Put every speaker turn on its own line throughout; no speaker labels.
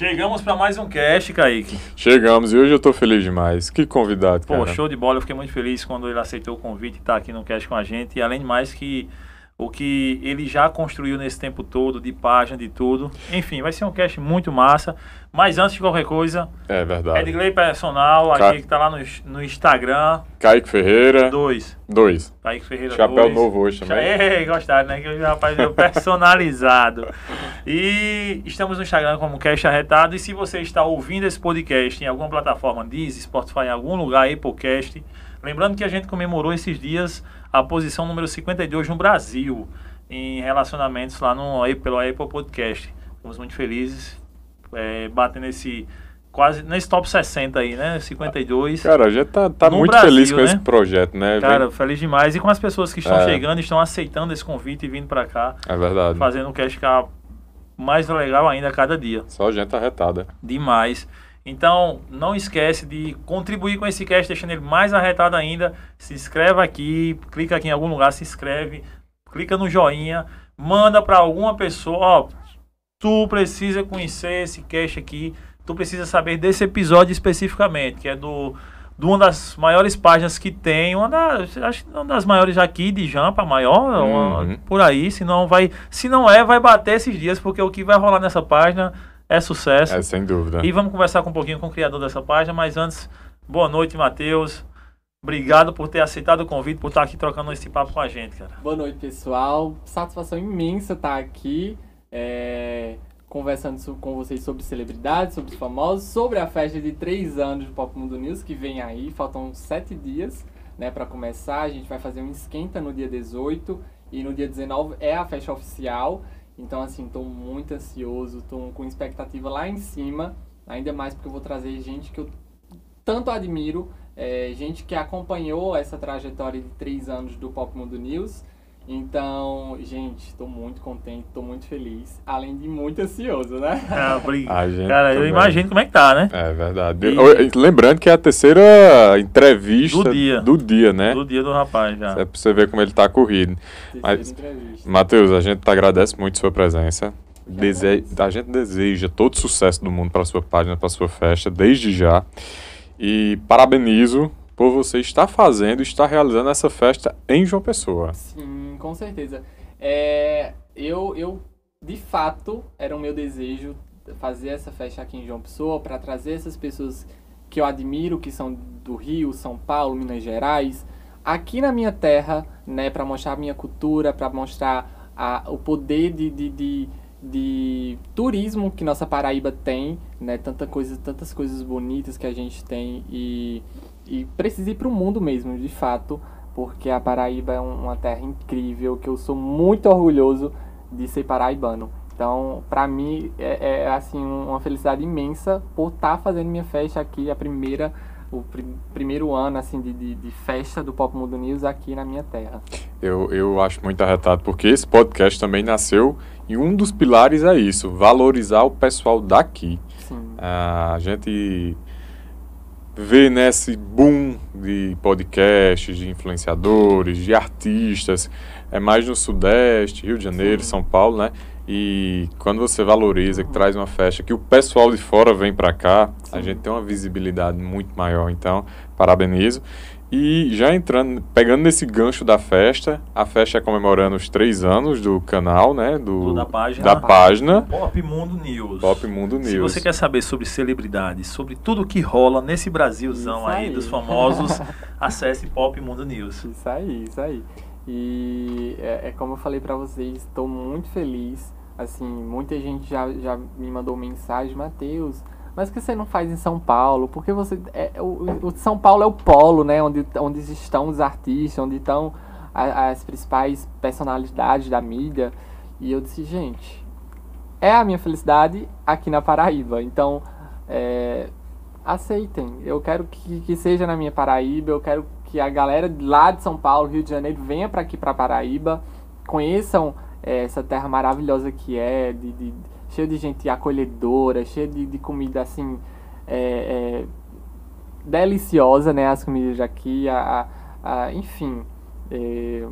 Chegamos para mais um cast, Kaique.
Chegamos e hoje eu tô feliz demais. Que convidado,
Pô,
cara.
show de bola. Eu fiquei muito feliz quando ele aceitou o convite e tá aqui no cast com a gente. E além de mais que o que ele já construiu nesse tempo todo, de página, de tudo. Enfim, vai ser um cast muito massa. Mas antes de qualquer coisa,
É verdade.
Edgley Personal,
Ca-
aqui que tá lá no, no Instagram.
Kaique Ferreira,
Dois.
dois.
Kaique Ferreira
Chapéu
dois.
novo hoje também.
É, gostaram, né? Que o rapaz veio personalizado. E estamos no Instagram como Cast Arretado. E se você está ouvindo esse podcast em alguma plataforma, Deezer, Spotify, em algum lugar, Applecast, lembrando que a gente comemorou esses dias a posição número 52 no Brasil em relacionamentos lá no, pelo Apple Podcast. Estamos muito felizes, é, batendo esse quase nesse top 60 aí, né? 52.
Cara, a gente tá, tá muito
Brasil,
feliz com
né?
esse projeto, né?
Cara,
Vem-
feliz demais. E com as pessoas que estão
É.
chegando, estão aceitando esse convite e vindo pra cá,
É verdade.
fazendo o cast ficar mais legal ainda a cada dia.
Só gente arretada.
Demais. Então, não esquece de contribuir com esse cast, deixando ele mais arretado ainda. Se inscreve aqui, clica aqui em algum lugar, se inscreve, clica no joinha, manda pra alguma pessoa, ó, tu precisa conhecer esse cast aqui, tu precisa saber desse episódio especificamente, que é do de uma das maiores páginas que tem, uma das, acho que uma das maiores aqui de Jampa, maior, uma-
Uhum.
por aí, se não vai, se não é, vai bater esses dias, porque o que vai rolar nessa página é sucesso.
É, sem dúvida.
E vamos conversar com um pouquinho com o criador dessa página, mas antes, boa noite, Matheus. Obrigado por ter aceitado o convite, por estar aqui trocando esse papo com a gente, cara.
Boa noite, pessoal. Satisfação imensa estar aqui é, conversando com vocês sobre celebridades, sobre os famosos, sobre a festa de três anos do Pop Mundo News que vem aí. Faltam sete dias né, para começar. A gente vai fazer um esquenta no dia 18 e no dia 19 é a festa oficial. Então, assim, estou muito ansioso, estou com expectativa lá em cima. Ainda mais porque eu vou trazer gente que eu tanto admiro, é, gente que acompanhou essa trajetória de três anos do Pop Mundo News. Então, gente, estou muito contente, estou muito feliz, além de muito ansioso, né?
Ah, obrigado.
A gente
cara, eu imagino como é que tá, né?
É verdade.
E-
Lembrando que é a terceira entrevista
Do dia.
do dia, né?
Do dia do rapaz já.
É pra você ver como ele tá corrido.
Terceira
Mas-
entrevista.
Matheus, a gente agradece muito sua presença. Dese... A gente deseja todo sucesso do mundo para sua página, para sua festa, desde já. E parabenizo por você estar fazendo, estar realizando essa festa em João Pessoa.
Sim, com certeza. É, eu, eu, de fato, era o meu desejo fazer essa festa aqui em João Pessoa para trazer essas pessoas que eu admiro, que são do Rio, São Paulo, Minas Gerais, aqui na minha terra, né, para mostrar a minha cultura, para mostrar a, o poder de, de, de, de turismo que nossa Paraíba tem, né, tanta coisa, tantas coisas bonitas que a gente tem e, e precisa ir para o mundo mesmo, de fato, porque a Paraíba é um- uma terra incrível, que eu sou muito orgulhoso de ser paraibano. Então, para mim, é, é, assim uma felicidade imensa por estar fazendo minha festa aqui, a primeira, o pri- primeiro ano assim de, de, de festa do Pop Mundo News aqui na minha terra.
Eu, eu acho muito arretado, porque esse podcast também nasceu e um dos pilares é isso, valorizar o pessoal daqui.
Sim,
A gente vê nesse boom de podcasts, de influenciadores, de artistas, é mais no Sudeste, Rio de Janeiro. São Paulo, né? E quando você valoriza, que traz uma festa, que o pessoal de fora vem pra cá, a
Sim.
gente tem uma visibilidade muito maior. Então, parabenizo. E já entrando, pegando nesse gancho da festa, a festa é comemorando os três anos do canal, né? Do,
Do- da página.
da página
Pop Mundo News.
Pop Mundo News.
Se você quer saber sobre celebridades, sobre tudo que rola nesse Brasilzão aí,
aí.
dos famosos, acesse Pop Mundo News.
Isso aí, isso aí. E é, é como eu falei pra vocês, estou muito feliz. Assim, muita gente já, já me mandou mensagem, Matheus, mas por que você não faz em São Paulo? Porque você. É, o, o São Paulo é o polo, né? Onde, onde estão os artistas, onde estão a- as principais personalidades da mídia. E eu disse, gente, é a minha felicidade aqui na Paraíba. Então, é, aceitem. Eu quero que, que seja na minha Paraíba, eu quero que a galera lá de São Paulo, Rio de Janeiro, venha para aqui para Paraíba, conheçam é, essa terra maravilhosa que é, de, de, cheio de gente acolhedora, cheio de, de comida assim é, é, deliciosa, né? As comidas daqui, a, a- a- enfim. é,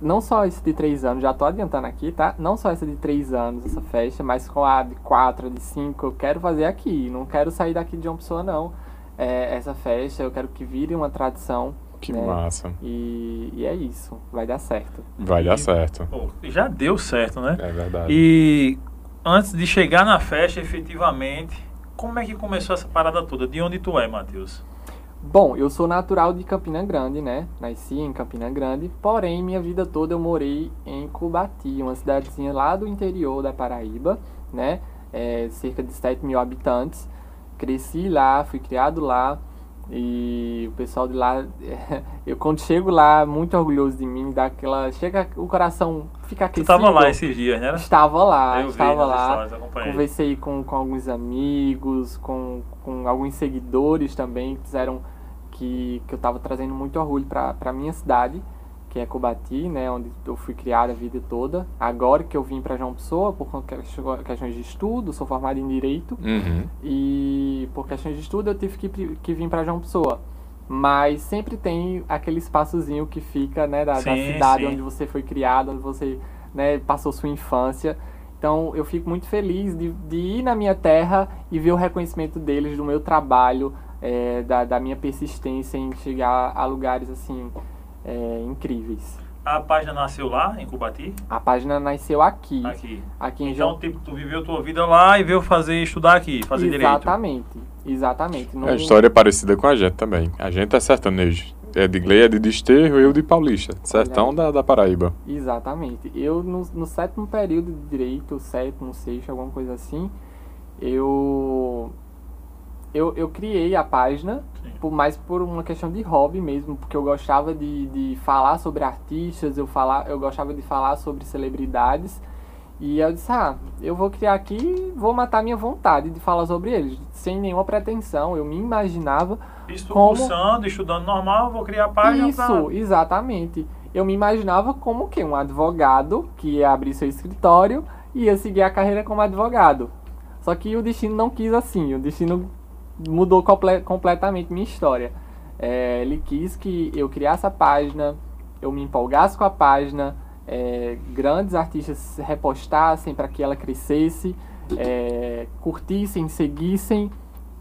não só esse de três anos, já tô adiantando aqui, tá? Não só essa de três anos, essa festa, mas com a de quatro, a de cinco, eu quero fazer aqui. Não quero sair daqui de uma pessoa, não. É, essa festa, eu quero que vire uma tradição.
Que
né?
massa.
E, e é isso, vai dar certo.
Vai dar certo.
Pô, já deu certo, né?
É verdade.
E antes de chegar na festa, efetivamente, como é que começou essa parada toda? De onde tu é, Matheus?
Bom, eu sou natural de Campina Grande, né? Nasci em Campina Grande, porém minha vida toda eu morei em Cubati, uma cidadezinha lá do interior da Paraíba, né? É, cerca de 7 mil habitantes. Cresci lá, fui criado lá e o pessoal de lá, eu quando chego lá, muito orgulhoso de mim, dá aquela, chega o coração fica
Tu
aquecido.
tava lá esses dias, né?
Estava lá,
Eu
estava lá. Conversei com, com alguns amigos, com, com alguns seguidores também que disseram que, que eu estava trazendo muito orgulho para a minha cidade, que é Cubati, né, onde eu fui criado a vida toda. Agora que eu vim para João Pessoa, por questões de estudo, sou formado em Direito,
Uhum.
e por questões de estudo eu tive que, que vir para João Pessoa. Mas sempre tem aquele espaçozinho que fica, né, da, da
Sim,
cidade
sim.
onde você foi criado, onde você, né, passou sua infância. Então eu fico muito feliz de, de ir na minha terra e ver o reconhecimento deles do meu trabalho, é, da, da minha persistência em chegar a lugares assim é, incríveis.
A página nasceu lá, em Cubati?
A página nasceu aqui,
Aqui.
aqui em
Então,
João
tipo, tu viveu tua vida lá e veio fazer, estudar aqui, fazer direito.
Exatamente, exatamente. No-
A história é parecida com a gente também. A gente é sertanejo. É de Glei, é de Desterro, eu de Paulista. Sertão da, da Paraíba.
Exatamente. Eu, no, no sétimo período de direito, sétimo, sexto, alguma coisa assim, eu. Eu, eu criei a página,
Sim.
por, mais por uma questão de hobby mesmo, porque eu gostava de, de falar sobre artistas, eu, falar, eu gostava de falar sobre celebridades. E eu disse, ah, eu vou criar aqui e vou matar minha vontade de falar sobre eles, sem nenhuma pretensão. Eu me imaginava
Estou
Como?
cursando, estudando normal, vou criar a página
Isso,
pra...
exatamente. Eu me imaginava como que um advogado que ia abrir seu escritório e ia seguir a carreira como advogado. Só que o destino não quis assim. O destino mudou comple completamente minha história. É, ele quis que eu criasse a página, eu me empolgasse com a página, é, grandes artistas repostassem para que ela crescesse, é, curtissem, seguissem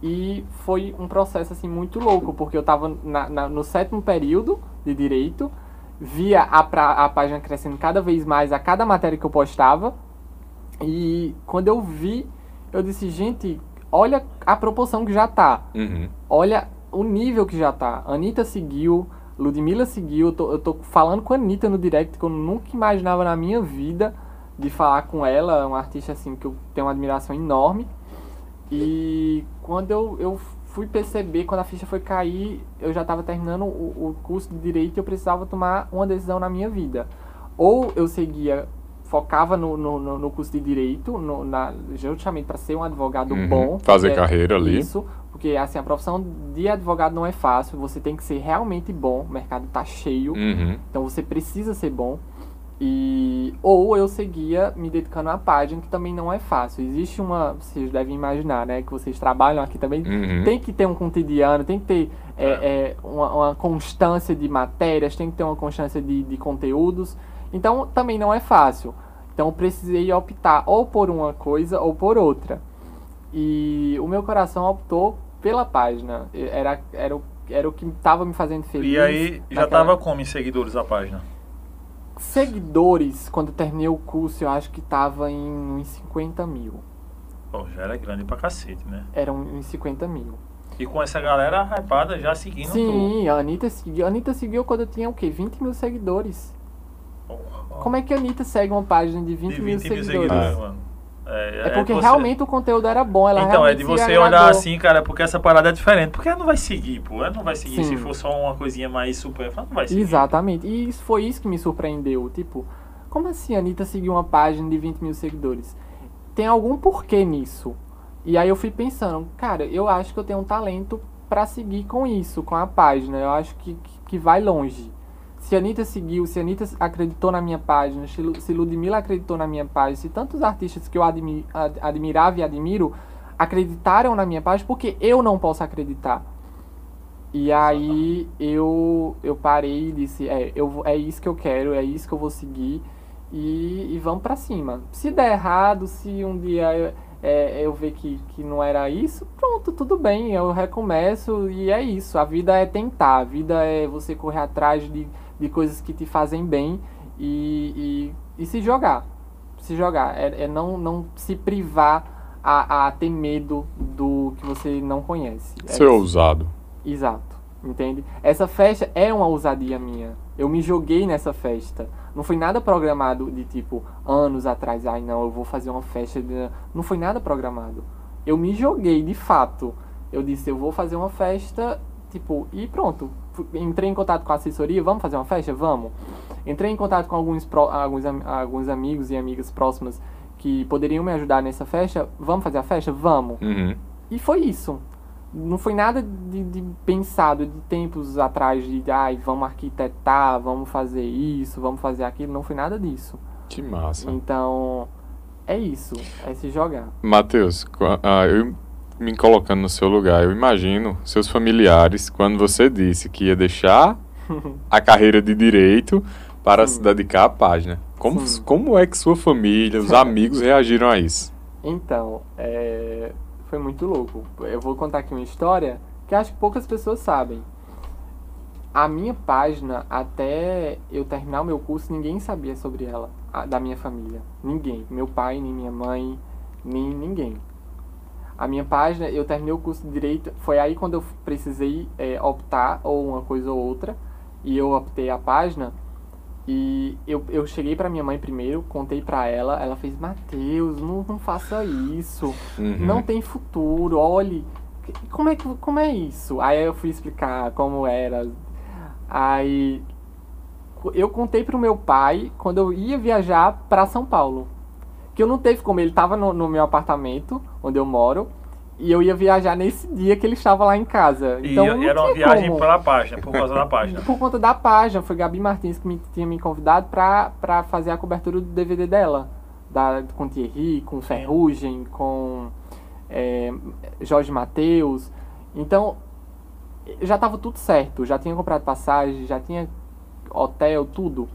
e foi um processo assim muito louco, porque eu estava no sétimo período de direito, via a, pra, a página crescendo cada vez mais a cada matéria que eu postava. E quando eu vi, eu disse, gente, olha a proporção que já tá.
Uhum.
Olha o nível que já tá. Anitta seguiu, Ludmilla seguiu. Eu tô, eu tô falando com a Anitta no direct que eu nunca imaginava na minha vida de falar com ela. É uma artista assim que eu tenho uma admiração enorme. E quando eu, eu fui perceber, quando a ficha foi cair, eu já estava terminando o, o curso de direito e eu precisava tomar uma decisão na minha vida. Ou eu seguia, focava no, no, no- curso de direito, no, na, justamente para ser um advogado
Uhum.
bom.
Fazer
porque-
carreira ali.
Isso, porque assim, a profissão de advogado não é fácil, você tem que ser realmente bom, o mercado tá cheio.
Uhum.
Então você precisa ser bom. E ou eu seguia me dedicando à página, que também não é fácil. Existe uma, vocês devem imaginar, né, que vocês trabalham aqui também,
Uhum.
tem que ter um cotidiano, tem que ter é, é, uma, uma constância de matérias, tem que ter uma constância de, de conteúdos. Então também não é fácil. Então eu precisei optar ou por uma coisa ou por outra. E o meu coração optou pela página. Era, era, o, era o que estava me fazendo feliz.
E aí, já
naquela-
tava como em seguidores a página?
Seguidores, quando eu terminei o curso, eu acho que tava em uns 50 mil.
Pô, já era grande pra cacete, né?
Eram uns 50 mil.
E com essa galera hypada já seguindo
Sim, a Anitta seguiu. A Anitta seguiu quando eu tinha o quê? 20 mil seguidores.
tu. Porra.
Como é que a Anitta segue uma página de 20,
de
mil
20 mil
seguidores?
seguidores, mano. É,
É porque
você-
realmente o conteúdo era bom. Ela
Então, é de você olhar assim, cara, porque essa parada é diferente. Porque ela não vai seguir, pô. Ela não vai seguir
Sim.
se for só uma coisinha mais supérflua. Ela não vai seguir.
Exatamente. E isso foi isso que me surpreendeu. Tipo, como assim a Anitta seguiu uma página de 20 mil seguidores? Tem algum porquê nisso? E aí eu fui pensando, cara, eu acho que eu tenho um talento pra seguir com isso, com a página. Eu acho que, que, que vai longe. Se a Anitta seguiu, se a Anitta acreditou na minha página, se Lu- se Ludmilla acreditou na minha página, se tantos artistas que eu admi ad- admirava e admiro acreditaram na minha página, porque eu não posso acreditar. E aí eu, eu parei e disse, é, eu, é isso que eu quero, é isso que eu vou seguir e, e vamos pra cima. Se der errado, se um dia eu, é, eu ver que, que não era isso, pronto, tudo bem, eu recomeço e é isso. A vida é tentar, a vida é você correr atrás de, de coisas que te fazem bem e, e, e se jogar. Se jogar, é, é não, não se privar a, a ter medo do que você não conhece. É
Ser ousado.
Exato, entende? Essa festa é uma ousadia minha. Eu me joguei nessa festa. Não foi nada programado de tipo anos atrás. Ai, não, eu vou fazer uma festa. De... Não foi nada programado. Eu me joguei de fato. Eu disse, eu vou fazer uma festa, tipo, e pronto. Entrei em contato com a assessoria, vamos fazer uma festa? Vamos. Entrei em contato com alguns, alguns, alguns amigos e amigas próximas que poderiam me ajudar nessa festa. Vamos fazer a festa? Vamos.
Uhum.
E foi isso. Não foi nada de, de pensado de tempos atrás de ai, vamos arquitetar, vamos fazer isso, vamos fazer aquilo. Não foi nada disso.
Que massa.
Então, é isso. É se jogar.
Matheus, ah, eu me colocando no seu lugar, eu imagino seus familiares quando você disse que ia deixar a carreira de direito para se dedicar à página. Como,
Sim.
como é que sua família, os amigos reagiram a isso?
Então, é, foi muito louco. Eu vou contar aqui uma história que acho que poucas pessoas sabem. A minha página, até eu terminar o meu curso, ninguém sabia sobre ela, a- da minha família. Ninguém. Meu pai, nem minha mãe, nem ninguém. A minha página, eu terminei o curso de Direito, foi aí quando eu precisei é, optar ou uma coisa ou outra, e eu optei a página. E eu, eu cheguei pra minha mãe primeiro, contei pra ela, ela fez, Mateus, não, não faça isso,
Uhum.
não tem futuro, olhe, como é, como é isso? Aí eu fui explicar como era. Aí eu contei pro meu pai quando eu ia viajar pra São Paulo. Que eu não teve como, ele tava no, no meu apartamento, onde eu moro, e eu ia viajar nesse dia que ele estava lá em casa.
E
Então não
era uma viagem
como.
pela página, por causa da página.
Por conta da página, foi Gabi Martins que me, tinha me convidado pra fazer a cobertura do DVD dela. Da, com Thierry, com Ferrugem, com é, Jorge Matheus. Então, já tava tudo certo. Já tinha comprado passagem, já tinha hotel, tudo.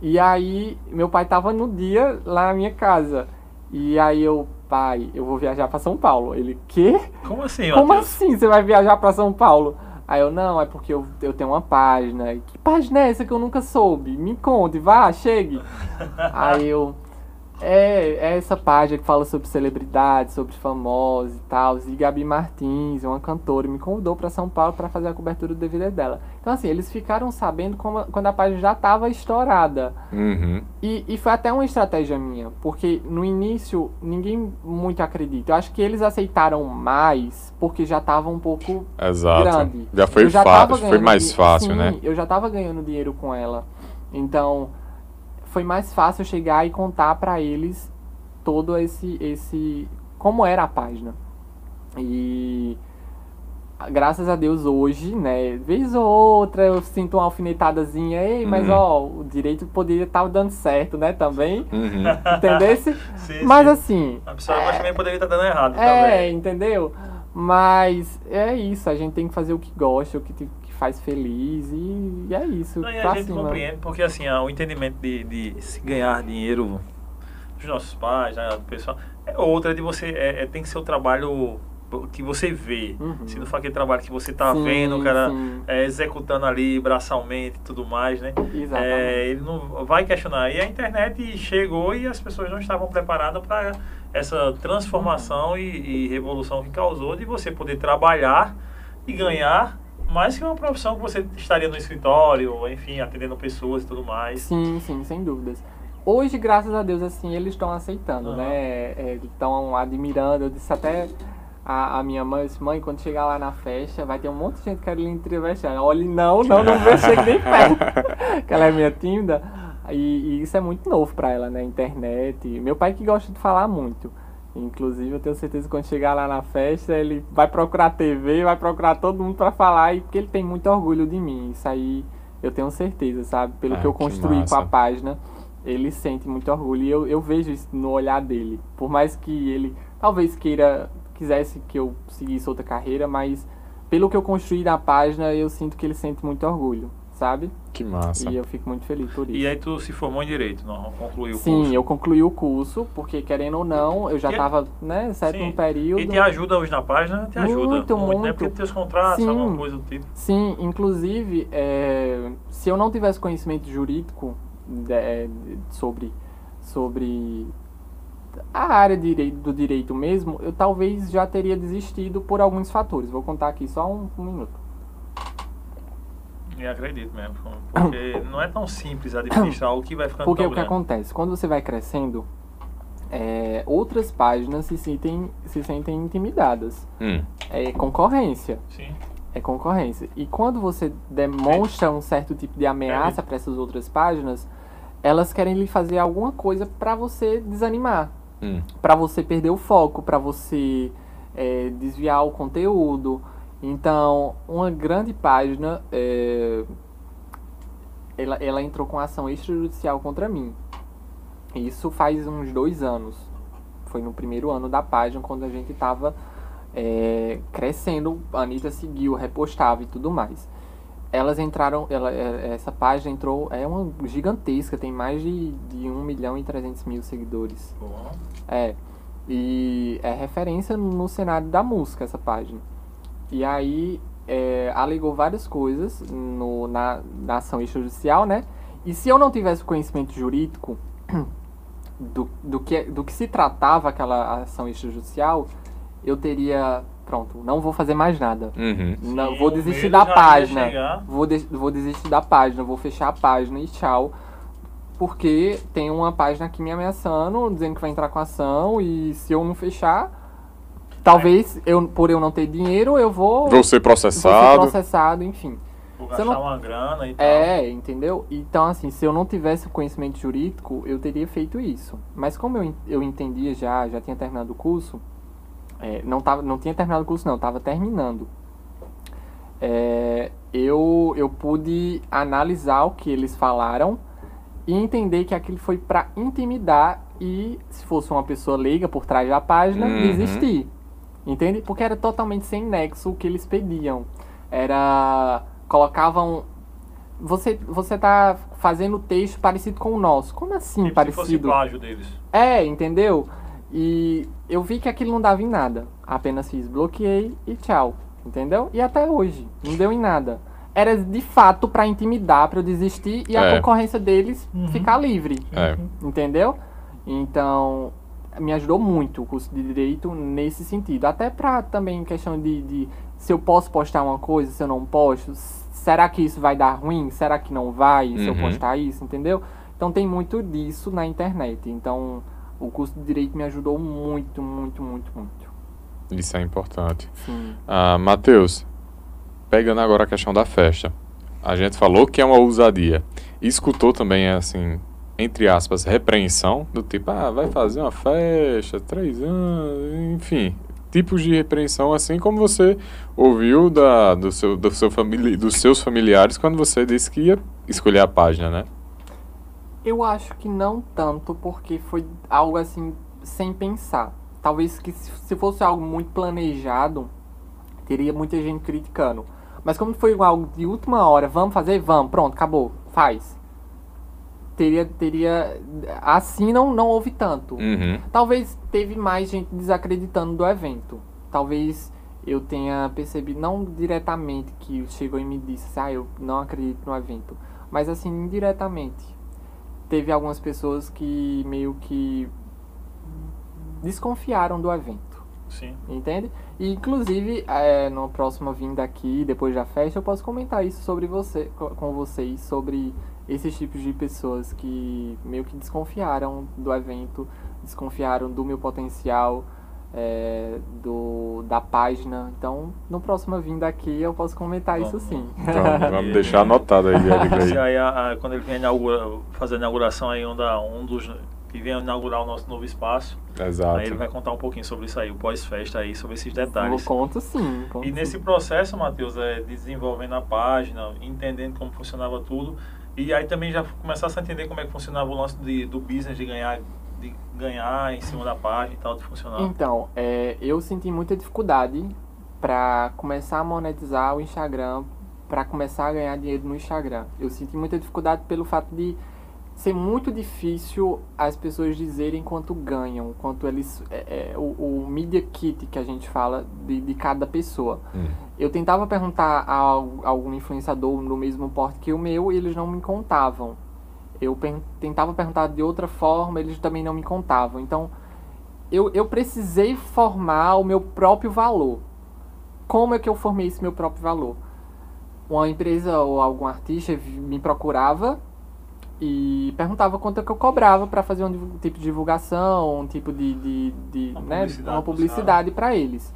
E aí, meu pai tava no dia lá na minha casa. E aí eu, pai, eu vou viajar pra São Paulo. Ele, quê?
Como assim,
Como
Matheus?
assim você vai viajar pra São Paulo? Aí eu, não, é porque eu, eu tenho uma página. Que página é essa que eu nunca soube? Me conte, vá, chegue. Aí eu, é, é essa página que fala sobre celebridades, sobre famosos e tal. E Gabi Martins, uma cantora, me convidou pra São Paulo pra fazer a cobertura do DVD dela. Então assim, eles ficaram sabendo como- quando a página já tava estourada.
Uhum.
E, e foi até uma estratégia minha, porque no início ninguém muito acredita. Eu acho que eles aceitaram mais porque já tava um pouco
Exato.
grande.
Já foi
já
fácil, foi mais fácil,
Sim,
né?
Eu já tava ganhando dinheiro com ela. Então, foi mais fácil chegar e contar pra eles todo esse esse como era a página. E graças a Deus hoje, né, vez ou outra eu sinto uma alfinetadazinha, ei, mas
Uhum.
ó, o direito poderia estar dando certo, né, também.
Uhum.
Entendesse?
Sim,
Mas
sim.
assim,
A pessoa mas também poderia estar dando errado
é,
também.
entendeu? Mas é isso, a gente tem que fazer o que gosta, o que faz feliz e, e é isso.
Não, e a gente
cima.
compreende, porque assim, ah, o entendimento de, de se ganhar dinheiro dos nossos pais, né, do pessoal, é outra de você, é, é- tem que ser o trabalho que você vê.
Uhum.
Se não for aquele trabalho que você tá
Sim,
vendo, o cara é, executando ali braçalmente e tudo mais, né?
Exatamente.
É, ele não vai questionar. E a internet chegou e as pessoas não estavam preparadas para essa transformação e, e revolução que causou de você poder trabalhar e ganhar mais que uma profissão que você estaria no escritório, enfim, atendendo pessoas e tudo mais.
Sim, sim, sem dúvidas. Hoje, graças a Deus, assim, eles estão aceitando,
Aham.
né? Estão admirando. Eu disse até a, a minha mãe, disse, mãe, quando chegar lá na festa, vai ter um monte de gente que quer lhe entrevistar. Olha, não, não, não vejo chegue nem perto. que ela é minha tímida. E, e isso é muito novo pra ela, né? Internet. Meu pai que gosta de falar muito. Inclusive, eu tenho certeza que quando chegar lá na festa, ele vai procurar TV, vai procurar todo mundo pra falar, e porque ele tem muito orgulho de mim. Isso aí eu tenho certeza, sabe? Pelo
Ah,
que eu
que
construí com
massa.
a página, ele sente muito orgulho. E eu, eu vejo isso no olhar dele. Por mais que ele talvez queira, quisesse que eu seguisse outra carreira, mas pelo que eu construí na página, eu sinto que ele sente muito orgulho, sabe?
Que massa.
E eu fico muito feliz por isso.
E aí tu se formou em Direito, não? Concluiu o
Sim,
curso?
eu concluí o curso, porque querendo ou não, eu já
E-
estava, né, sétimo
Sim.
período.
E te ajuda hoje na página? Te ajuda.
Muito,
Né?
muito.
Porque teus contratos,
Sim.
alguma coisa do tipo.
Sim, inclusive, é, se eu não tivesse conhecimento jurídico de- é, sobre, sobre a área de direi- do direito mesmo, eu talvez já teria desistido por alguns fatores. Vou contar aqui só um, um minuto.
E acredito mesmo. Porque não é tão simples administrar o que vai ficando
Porque
tão
o que acontece? Quando você vai crescendo, é, outras páginas se sentem, se sentem intimidadas.
Hum,
É concorrência.
Sim.
É concorrência. E quando você demonstra um certo tipo de ameaça para essas outras páginas, elas querem lhe fazer alguma coisa para você desanimar,
hum.
para você perder o foco, para você é, desviar o conteúdo. Então, uma grande página, é, ela, ela entrou com ação extrajudicial contra mim. Isso faz uns dois anos. Foi no primeiro ano da página, quando a gente estava é, crescendo, a Anitta seguiu, repostava e tudo mais. Elas entraram, ela, é, essa página entrou, é uma gigantesca, tem mais de, de 1 milhão e 300 mil seguidores.
Bom.
É, e é referência no cenário da música essa página. E aí é, alegou várias coisas no, na, na ação extrajudicial, né? E se eu não tivesse conhecimento jurídico do, do, que, do que se tratava aquela ação extrajudicial, eu teria, pronto, não vou fazer mais nada.
Uhum.
Não,
Sim,
vou desistir da página. Vou, de- vou desistir da página, vou fechar a página e tchau. Porque tem uma página aqui me ameaçando, dizendo que vai entrar com ação e se eu não fechar, talvez eu, por eu não ter dinheiro, eu vou,
Vou ser
vou ser
processado.
processado, enfim.
Vou
Você
gastar
não-
uma grana e tal.
É, entendeu? Então, assim, se eu não tivesse o conhecimento jurídico, eu teria feito isso. Mas como eu, eu entendia já, já tinha terminado o curso, é, não, tava, não tinha terminado o curso não, estava terminando. É, eu, eu pude analisar o que eles falaram e entender que aquilo foi para intimidar e, se fosse uma pessoa leiga por trás da página,
Uhum.
desistir. Entende? Porque era totalmente sem nexo o que eles pediam. Era. Colocavam. Você, você tá fazendo texto parecido com o nosso. Como assim
Tipo, se fosse
parecido?
plágio deles.
É, entendeu? E eu vi que aquilo não dava em nada. Apenas fiz bloqueei e tchau. Entendeu? E até hoje, não deu em nada. Era de fato pra intimidar, pra eu desistir e a
É.
concorrência deles
Uhum.
ficar livre.
É.
Entendeu? Então, me ajudou muito o curso de Direito nesse sentido. Até pra também questão de, de se eu posso postar uma coisa, se eu não posto, será que isso vai dar ruim? Será que não vai se eu
Uhum.
postar isso? Entendeu? Então tem muito disso na internet. Então, o curso de Direito me ajudou muito, muito, muito, muito.
Isso é importante.
Sim.
Ah, Matheus, pegando agora a questão da festa. A gente falou que é uma ousadia. Escutou também, assim, entre aspas, repreensão, do tipo, ah, vai fazer uma festa, três anos, enfim. Tipos de repreensão, assim como você ouviu da, do seu, do seu famili dos seus familiares quando você disse que ia escolher a página, né?
Eu acho que não tanto, porque foi algo assim, sem pensar. Talvez que se se fosse algo muito planejado, teria muita gente criticando. Mas como foi algo de última hora, vamos fazer? Vamos, pronto, acabou, faz. Teria, teria, assim não, não houve tanto.
Uhum.
Talvez teve mais gente desacreditando do evento. Talvez eu tenha percebido, não diretamente que chegou e me disse, ah, eu não acredito no evento. Mas assim, indiretamente. Teve algumas pessoas que meio que desconfiaram do evento.
Sim.
Entende? E inclusive, é, na próxima vinda aqui, depois da festa, eu posso comentar isso sobre você, co- com vocês, sobre esses tipos de pessoas que meio que desconfiaram do evento, desconfiaram do meu potencial, é, do, da página. Então, no próxima vinda aqui, eu posso comentar isso sim.
Então, vamos deixar anotado aí, aí.
aí, a- a- quando ele vem inaugura, fazer a inauguração aí, um, da, um dos que vem inaugurar o nosso novo espaço,
Exato.
aí ele vai contar um pouquinho sobre isso aí, o pós-festa aí, sobre esses
Eu
detalhes.
conto sim. conto
E nesse
sim.
processo, Matheus, é desenvolvendo a página, entendendo como funcionava tudo, e aí também já começasse a entender como é que funcionava o lance de, do business, de ganhar, de ganhar em cima da página e tal, de funcionar.
Então, é, eu senti muita dificuldade para começar a monetizar o Instagram, para começar a ganhar dinheiro no Instagram. Eu senti muita dificuldade pelo fato de ser muito difícil as pessoas dizerem quanto ganham, quanto eles. É, é, o, o media kit que a gente fala de, de cada pessoa.
Hum.
Eu tentava perguntar a, algum influenciador no mesmo porte que o meu e eles não me contavam. Eu tentava perguntar de outra forma, eles também não me contavam. Então, eu, eu precisei formar o meu próprio valor. Como é que eu formei esse meu próprio valor? Uma empresa ou algum artista me procurava e perguntava quanto é que eu cobrava para fazer um tipo de divulgação, um tipo de, de, de
Uma
né,
publicidade
uma publicidade para eles.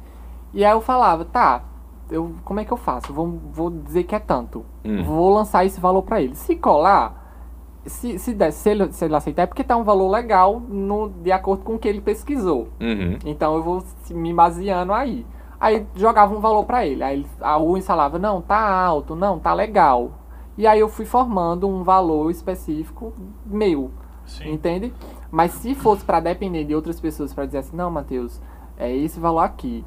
E aí eu falava, tá, eu, como é que eu faço? Vou, vou dizer que é tanto.
Hum.
Vou lançar esse valor para eles. Se colar, se, se, der, se, ele, se ele aceitar, é porque tá um valor legal no, de acordo com o que ele pesquisou.
Uhum.
Então eu vou se- me baseando aí. Aí jogava um valor pra ele. Aí ele- a Win falava, não, tá alto, não, tá legal. E aí eu fui formando um valor específico meu,
Sim.
entende? Mas se fosse pra depender de outras pessoas pra dizer assim, não, Matheus, é esse valor aqui.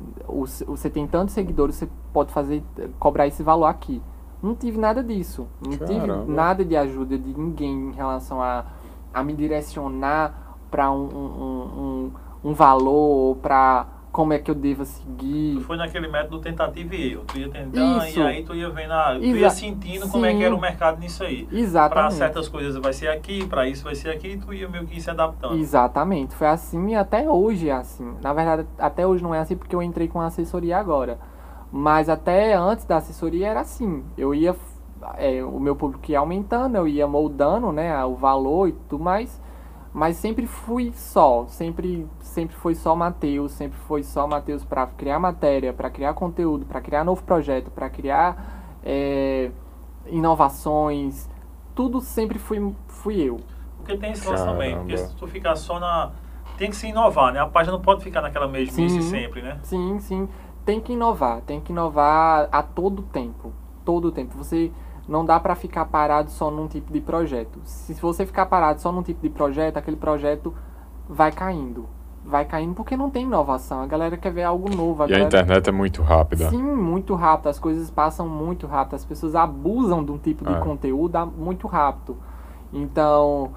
Você tem tantos seguidores, você pode fazer cobrar esse valor aqui. Não tive nada disso. Não tive
Caramba.
nada de ajuda de ninguém em relação a, a me direcionar pra um, um, um, um valor ou pra como é que eu devo seguir.
Tu foi naquele método tentativa e erro. Tu ia tentando
Isso.
e aí tu ia vendo, a, tu
Exa-
ia sentindo como é que
Sim.
era o mercado nisso aí. Para
Exatamente.
certas coisas vai ser aqui, para isso vai ser aqui, e tu ia meio que se adaptando.
Exatamente. Foi assim e até hoje é assim. Na verdade, até hoje não é assim porque eu entrei com a assessoria agora. Mas até antes da assessoria era assim. Eu ia. é, o meu público ia aumentando, eu ia moldando né, o valor e tudo mais. Mas sempre fui só. Sempre, sempre foi só Matheus. Sempre foi só Matheus para criar matéria, para criar conteúdo, para criar novo projeto, para criar é, inovações. Tudo sempre fui, fui eu.
Porque tem esse lance também. Porque se tu ficar só na. Tem que se inovar, né? A página não pode ficar naquela mesmice
Sim.
sempre, né?
Sim, sim. Tem que inovar, tem que inovar a todo tempo. Todo tempo. Você não dá pra ficar parado só num tipo de projeto. Se você ficar parado só num tipo de projeto, aquele projeto vai caindo. Vai caindo porque não tem inovação. A galera quer ver algo novo.
E a
galera...
internet é muito rápida.
Sim, muito rápido. As coisas passam muito rápido. As pessoas abusam de um tipo de
É.
conteúdo a- muito rápido. Então,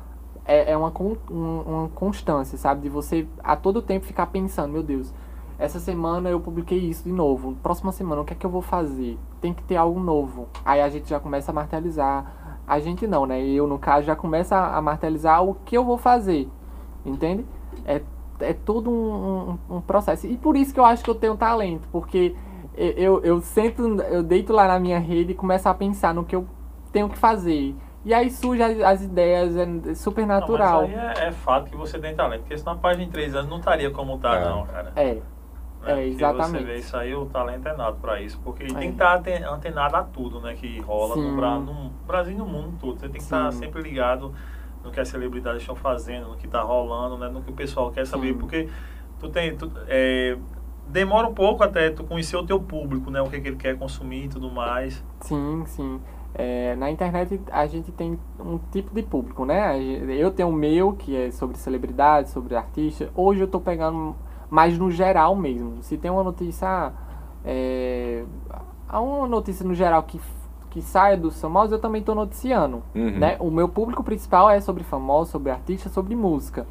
é, é uma, um- uma constância, sabe? De você a todo tempo ficar pensando, meu Deus, essa semana eu publiquei isso de novo. Próxima semana, o que é que eu vou fazer? Tem que ter algo novo. Aí a gente já começa a martelizar. A gente não, né? Eu, no caso, já começa a, martelizar o que eu vou fazer. Entende? É, é todo um, um- um processo. E por isso que eu acho que eu tenho talento. Porque eu, eu, eu sento, eu deito lá na minha rede e começo a pensar no que eu tenho que fazer. E aí surgem as, as ideias, é super natural.
Não, mas aí é, é fato que você tem talento. Porque senão a página em três anos não estaria como tá,
É.
não, cara.
É,
Né?
É,
Porque
exatamente.
Você vê isso aí, o talento é nato pra isso. Porque tem
É.
que estar aten- antenado a tudo, né? Que rola no,
Sim.
No Brasil e no mundo todo. Você tem que estar
Sim.
sempre ligado no que as celebridades estão fazendo, no que tá rolando, né? No que o pessoal quer saber.
Sim.
Porque tu tem. tu- é, demora um pouco até tu conhecer o teu público, né? O que, que ele quer consumir e tudo mais.
Sim, sim. É, na internet a gente tem um tipo de público, né? Eu tenho o meu, que é sobre celebridade, sobre artista. Hoje eu tô pegando mais no geral mesmo. Se tem uma notícia, é, há uma notícia no geral que, que saia dos famosos, eu também tô noticiando.
Uhum.
Né? O meu público principal é sobre famosos, sobre artistas, sobre música.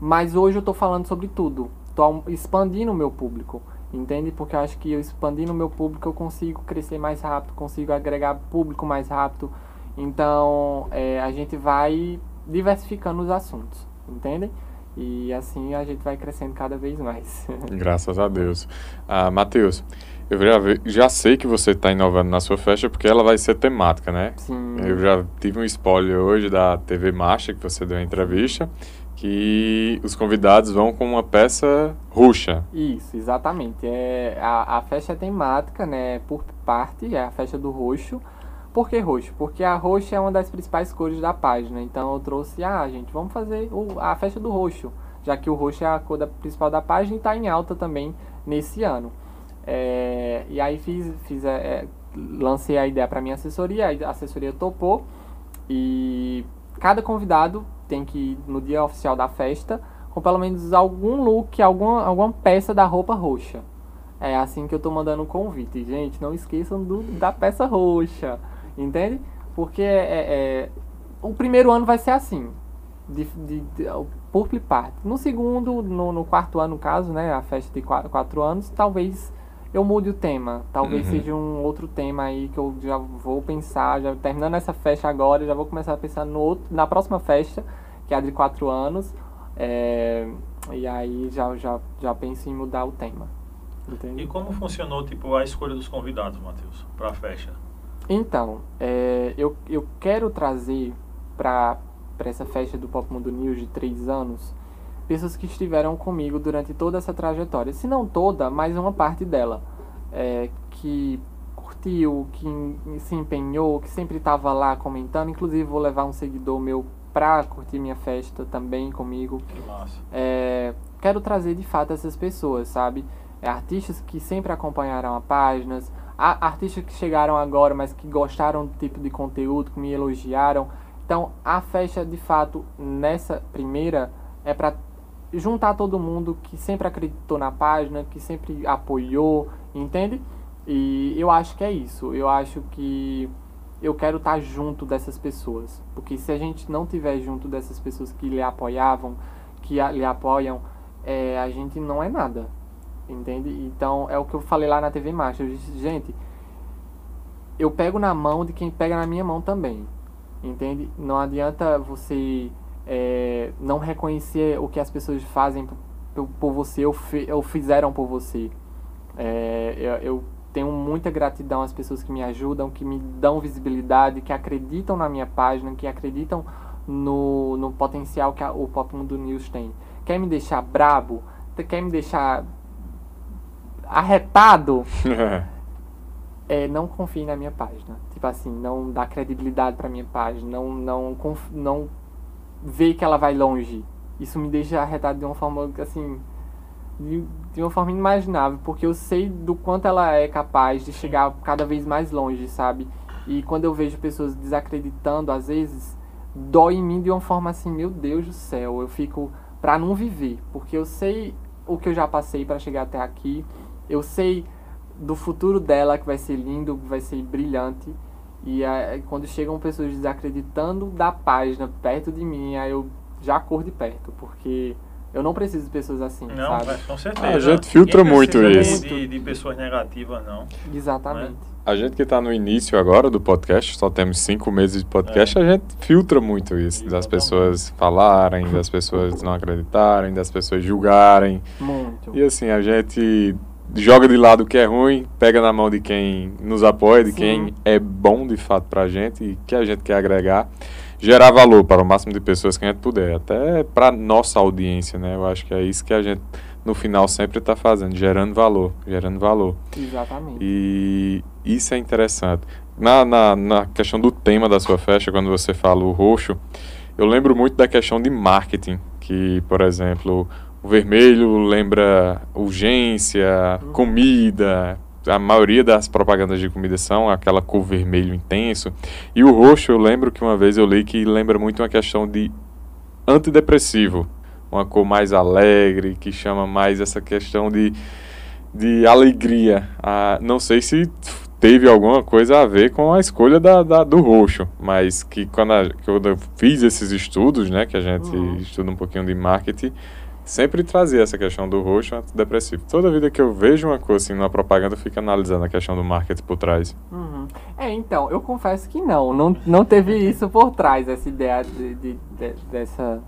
Mas hoje eu tô falando sobre tudo. Au- expandindo o meu público. Entende? Porque eu acho que eu expandindo o meu público eu consigo crescer mais rápido, consigo agregar público mais rápido. Então é, a gente vai diversificando os assuntos. Entende? E assim a gente vai crescendo cada vez mais.
Graças a Deus. Ah, Matheus, eu já, já sei que você está inovando na sua festa porque ela vai ser temática, né?
Sim.
Eu já tive um spoiler hoje da TV Marcha, que você deu uma entrevista, que os convidados vão com uma peça ruxa.
Isso, exatamente. É, a, a festa é temática, né? Por parte, é a festa do roxo. Por que roxo? Porque a roxa é uma das principais cores da página. Então eu trouxe, ah, gente, vamos fazer a festa do roxo. Já que o roxo é a cor da- principal da página e está em alta também nesse ano. É, e aí fiz, fiz é, é, lancei a ideia para minha assessoria, a assessoria topou. E cada convidado tem que ir no dia oficial da festa com pelo menos algum look, alguma, alguma peça da roupa roxa. É assim que eu tô mandando o convite. Gente, não esqueçam do, da peça roxa, entende? Porque é, é, o primeiro ano vai ser assim, de, de, de, por parte. No segundo, no, no, quarto ano, no caso, né, a festa de quatro, quatro anos, talvez eu mude o tema. Talvez uhum. seja um outro tema aí que eu já vou pensar, já terminando essa festa agora, já vou começar a pensar no outro, na próxima festa, que é a de quatro anos. É, e aí já, já, já penso em mudar o tema.
Entende? E como funcionou tipo, a escolha dos convidados, Matheus, para a festa?
Então, é, eu, eu quero trazer para essa festa do Pop Mundo News de três anos pessoas que estiveram comigo durante toda essa trajetória. Se não toda, mas uma parte dela. É, que curtiu, que se empenhou, que sempre estava lá comentando. Inclusive, vou levar um seguidor meu pra curtir minha festa também comigo.
Que massa.
É, quero trazer de fato essas pessoas, sabe? É, artistas que sempre acompanharam a páginas, artistas que chegaram agora, mas que gostaram do tipo de conteúdo, que me elogiaram. Então, a festa, de fato, nessa primeira, é para juntar todo mundo que sempre acreditou na página, que sempre apoiou, entende? E eu acho que é isso. Eu acho que eu quero estar junto dessas pessoas. Porque se a gente não tiver junto dessas pessoas que lhe apoiavam, que lhe apoiam, é, a gente não é nada. Entende? Então é o que eu falei lá na TV Marcha. Eu disse, gente, eu pego na mão de quem pega na minha mão também. Entende? Não adianta você é, não reconhecer o que as pessoas fazem por, por você ou, fe, ou, fizeram por você. É, eu, eu tenho muita gratidão às pessoas que me ajudam, que me dão visibilidade, que acreditam na minha página, que acreditam no, no potencial que a, o Pop Mundo News tem. Quer me deixar brabo? Quer me deixar arretado? é, não confie na minha página. Tipo assim, não dá credibilidade pra minha página, não, não, não vê que ela vai longe. Isso me deixa arretado de uma forma, assim, de, de uma forma inimaginável, porque eu sei do quanto ela é capaz de chegar cada vez mais longe, sabe? E quando eu vejo pessoas desacreditando, às vezes, dói em mim de uma forma assim, meu Deus do céu, eu fico pra não viver, porque eu sei o que eu já passei para chegar até aqui, eu sei do futuro dela que vai ser lindo, vai ser brilhante. E aí, quando chegam pessoas desacreditando da página perto de mim, aí eu já corro de perto, porque eu não preciso de pessoas assim,
não,
sabe?
com certeza.
a gente filtra muito isso.
De, de pessoas negativas, não.
Exatamente. Né?
A gente que está no início agora do podcast, só temos cinco meses de podcast, é. a gente filtra muito isso. Exatamente. Das pessoas falarem, das pessoas não acreditarem, das pessoas julgarem.
Muito.
E assim, a gente joga de lado o que é ruim, pega na mão de quem nos apoia, de Sim. quem é bom de fato pra gente e que a gente quer agregar, gerar valor para o máximo de pessoas que a gente puder, até para nossa audiência, né? Eu acho que é isso que a gente no final sempre está fazendo, gerando valor, gerando valor.
Exatamente.
E isso é interessante. Na, na, na questão do tema da sua festa, quando você fala o roxo, eu lembro muito da questão de marketing, que, por exemplo, o vermelho lembra urgência, uhum. comida. A maioria das propagandas de comida são aquela cor vermelho intenso. E o roxo, eu lembro que uma vez eu li que lembra muito uma questão de antidepressivo. Uma cor mais alegre, que chama mais essa questão de, de alegria. Ah, não sei se teve alguma coisa a ver com a escolha da, da do roxo, mas que quando, a, eu fiz esses estudos, né, que a gente uhum. estuda um pouquinho de marketing, sempre trazia essa questão do roxo antidepressivo. Toda vida que eu vejo uma coisa assim numa propaganda, eu fico analisando a questão do marketing por trás.
Uhum. É, então, eu confesso que não, não, não teve isso por trás, essa ideia de, de, de, dessa,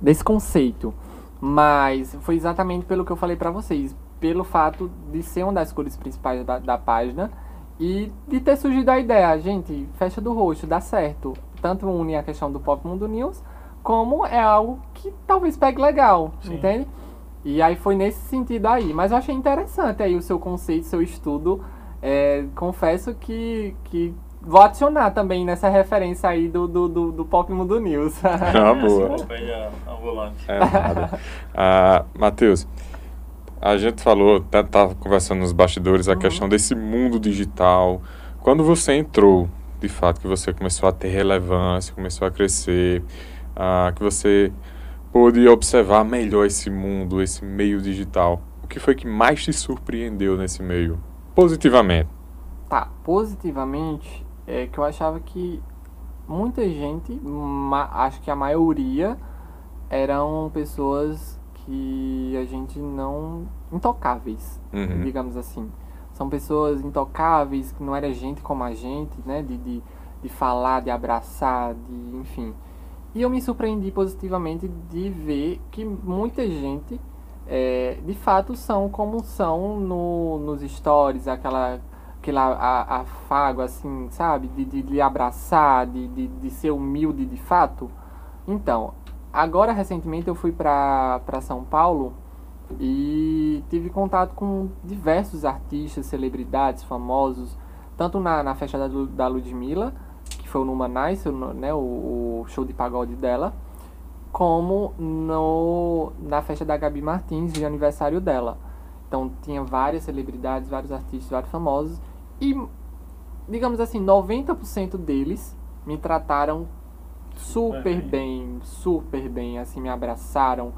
desse conceito. Mas foi exatamente pelo que eu falei para vocês, pelo fato de ser uma das cores principais da, da página e de ter surgido a ideia, gente, festa do roxo, dá certo. Tanto une a questão do Pop Mundo News, como é algo que talvez pegue legal, Sim. entende? E aí foi nesse sentido aí. Mas eu achei interessante aí o seu conceito, seu estudo. É, confesso que, que vou adicionar também nessa referência aí do, do, do, do Pop Mundo News.
Ah, boa. É nada. Ah, Matheus, a gente falou, tá, tá conversando nos bastidores, a uhum. questão desse mundo digital. Quando você entrou, de fato, que você começou a ter relevância, começou a crescer, ah, que você pôde observar melhor esse mundo, esse meio digital. O que foi que mais te surpreendeu nesse meio? Positivamente.
Tá, positivamente é que eu achava que muita gente, acho que a maioria, eram pessoas que a gente não. intocáveis,
Uhum.
digamos assim. São pessoas intocáveis, que não era gente como a gente, né? De, de, de falar, de abraçar, de. enfim. E eu me surpreendi positivamente de ver que muita gente, é, de fato, são como são no, nos stories, aquela aquele a- afago, assim, sabe? De, de, de abraçar, de, de, de ser humilde de fato. Então, agora recentemente eu fui para São Paulo e tive contato com diversos artistas, celebridades, famosos, tanto na, na festa da, da Ludmilla, que foi o Numa Nice, né, o, o show de pagode dela, como no, na festa da Gabi Martins, de aniversário dela. Então tinha várias celebridades, vários artistas, vários famosos. E, digamos assim, 90% deles me trataram super
Super
bem, super bem, assim, me abraçaram.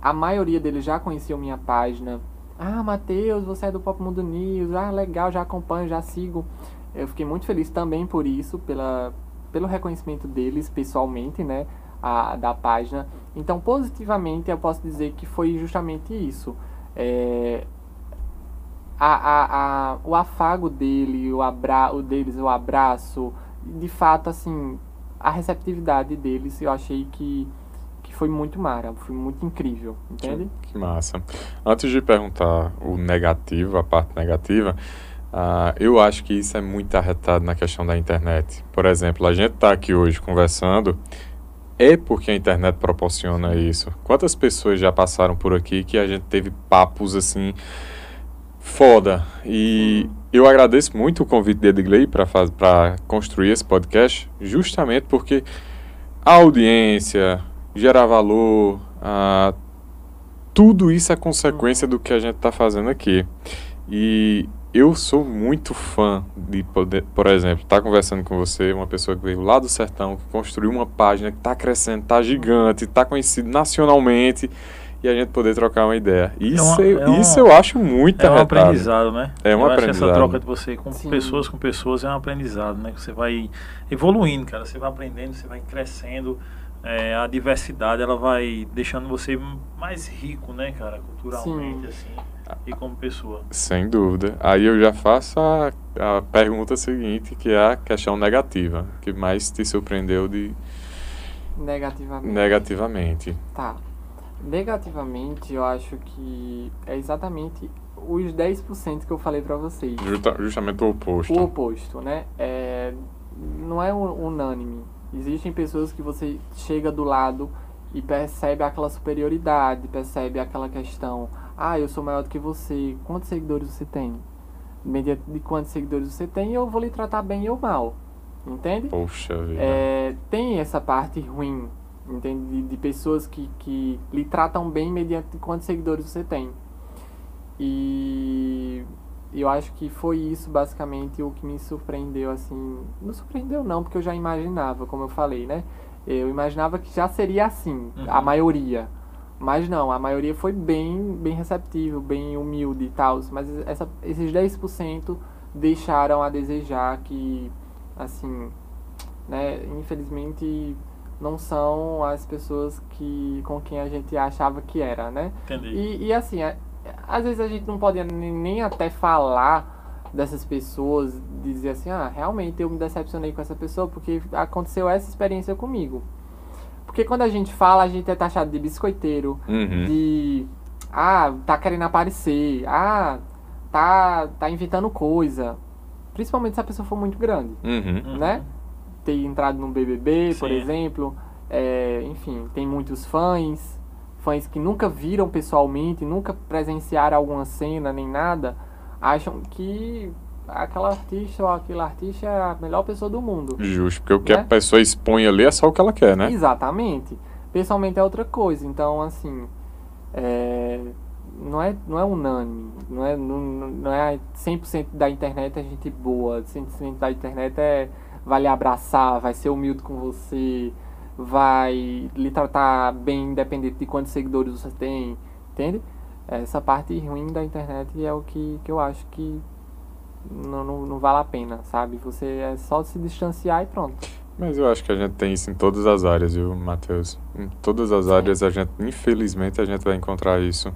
A maioria deles já conheciam minha página. Ah, Matheus, você é do Pop Mundo News. Ah, legal, já acompanho, já sigo. Eu fiquei muito feliz também por isso, pela, pelo reconhecimento deles pessoalmente, né? A, da página. Então, positivamente, eu posso dizer que foi justamente isso. É, a, a, a, o afago dele, o, abra, o deles, o abraço, de fato, assim, a receptividade deles, eu achei que, foi muito mara, foi muito incrível, entende?
Que massa. Antes de perguntar o negativo, a parte negativa, ah, eu acho que isso é muito arretado na questão da internet. Por exemplo, a gente está aqui hoje conversando, é porque a internet proporciona isso. Quantas pessoas já passaram por aqui que a gente teve papos assim foda. E eu agradeço muito o convite de Edgley para construir esse podcast, justamente porque a audiência, gerar valor, ah, tudo isso é consequência do que a gente está fazendo aqui. E eu sou muito fã de poder, por exemplo, estar conversando com você, uma pessoa que veio lá do sertão, que construiu uma página que está crescendo, está gigante, está conhecido nacionalmente e a gente poder trocar uma ideia. Isso,
uma-
eu,
é um-
isso eu acho muito
É um
arretado.
aprendizado, né?
É um
Eu acho que
aprendizado.
essa troca de você com
Sim.
pessoas com pessoas é um aprendizado, né? Que você vai evoluindo, cara. Você vai aprendendo, você vai crescendo. É, a diversidade, ela vai deixando você mais rico, né, cara? Culturalmente, assim. E como pessoa.
Sem dúvida. Aí eu já faço a, a pergunta seguinte, que é a questão negativa. que mais te surpreendeu de
Negativamente.
negativamente?
Tá. Negativamente, eu acho que é exatamente os 10% que eu falei pra vocês.
Justa- justamente o oposto.
O oposto, né? É, não é un- unânime. Existem pessoas que você chega do lado e percebe aquela superioridade, percebe aquela questão, ah, eu sou maior do que você, quantos seguidores você tem? Mediante de quantos seguidores você tem, eu vou lhe tratar bem ou mal. Entende?
Poxa vida.
É, tem essa parte ruim, entende? De, de pessoas que, que lhe tratam bem mediante quantos seguidores você tem. E eu acho que foi isso basicamente o que me surpreendeu, assim. Não surpreendeu não, porque eu já imaginava, como eu falei, né? Eu imaginava que já seria assim, a
Uhum.
maioria. Mas não, a maioria foi bem, bem receptível, bem humilde e tal. Mas essa, esses 10% deixaram a desejar que, assim, né, infelizmente não são as pessoas que com quem a gente achava que era, né?
Entendi.
E, e assim, a- às vezes a gente não pode nem, nem até falar dessas pessoas, dizer assim, ah, realmente eu me decepcionei com essa pessoa porque aconteceu essa experiência comigo. Porque quando a gente fala, a gente é taxado de biscoiteiro,
Uhum.
de ah, tá querendo aparecer, ah, tá, tá inventando coisa. Principalmente se a pessoa for muito grande
Uhum.
Uhum.
né? Ter entrado no BBB, por
Sim.
exemplo. É, enfim, tem muitos fãs, fãs que nunca viram pessoalmente, nunca presenciaram alguma cena nem nada, acham que aquela artista ou aquele artista é a melhor pessoa do mundo.
Justo, porque o que a
Né?
pessoa expõe ali é só o que ela quer, né?
Exatamente. Pessoalmente é outra coisa. Então, assim, é, não, é, não é unânime. Não é, não, não é 100% da internet é gente boa. 100% da internet é vai lhe abraçar, vai ser humilde com você, vai lhe tratar bem independente de quantos seguidores você tem, entende? Essa parte ruim da internet é o que, que eu acho que não, não, não vale a pena, sabe? Você é só se distanciar e pronto.
Mas eu acho que a gente tem isso em todas as áreas, viu, Matheus? Em todas as áreas, a gente, infelizmente, a gente vai encontrar isso.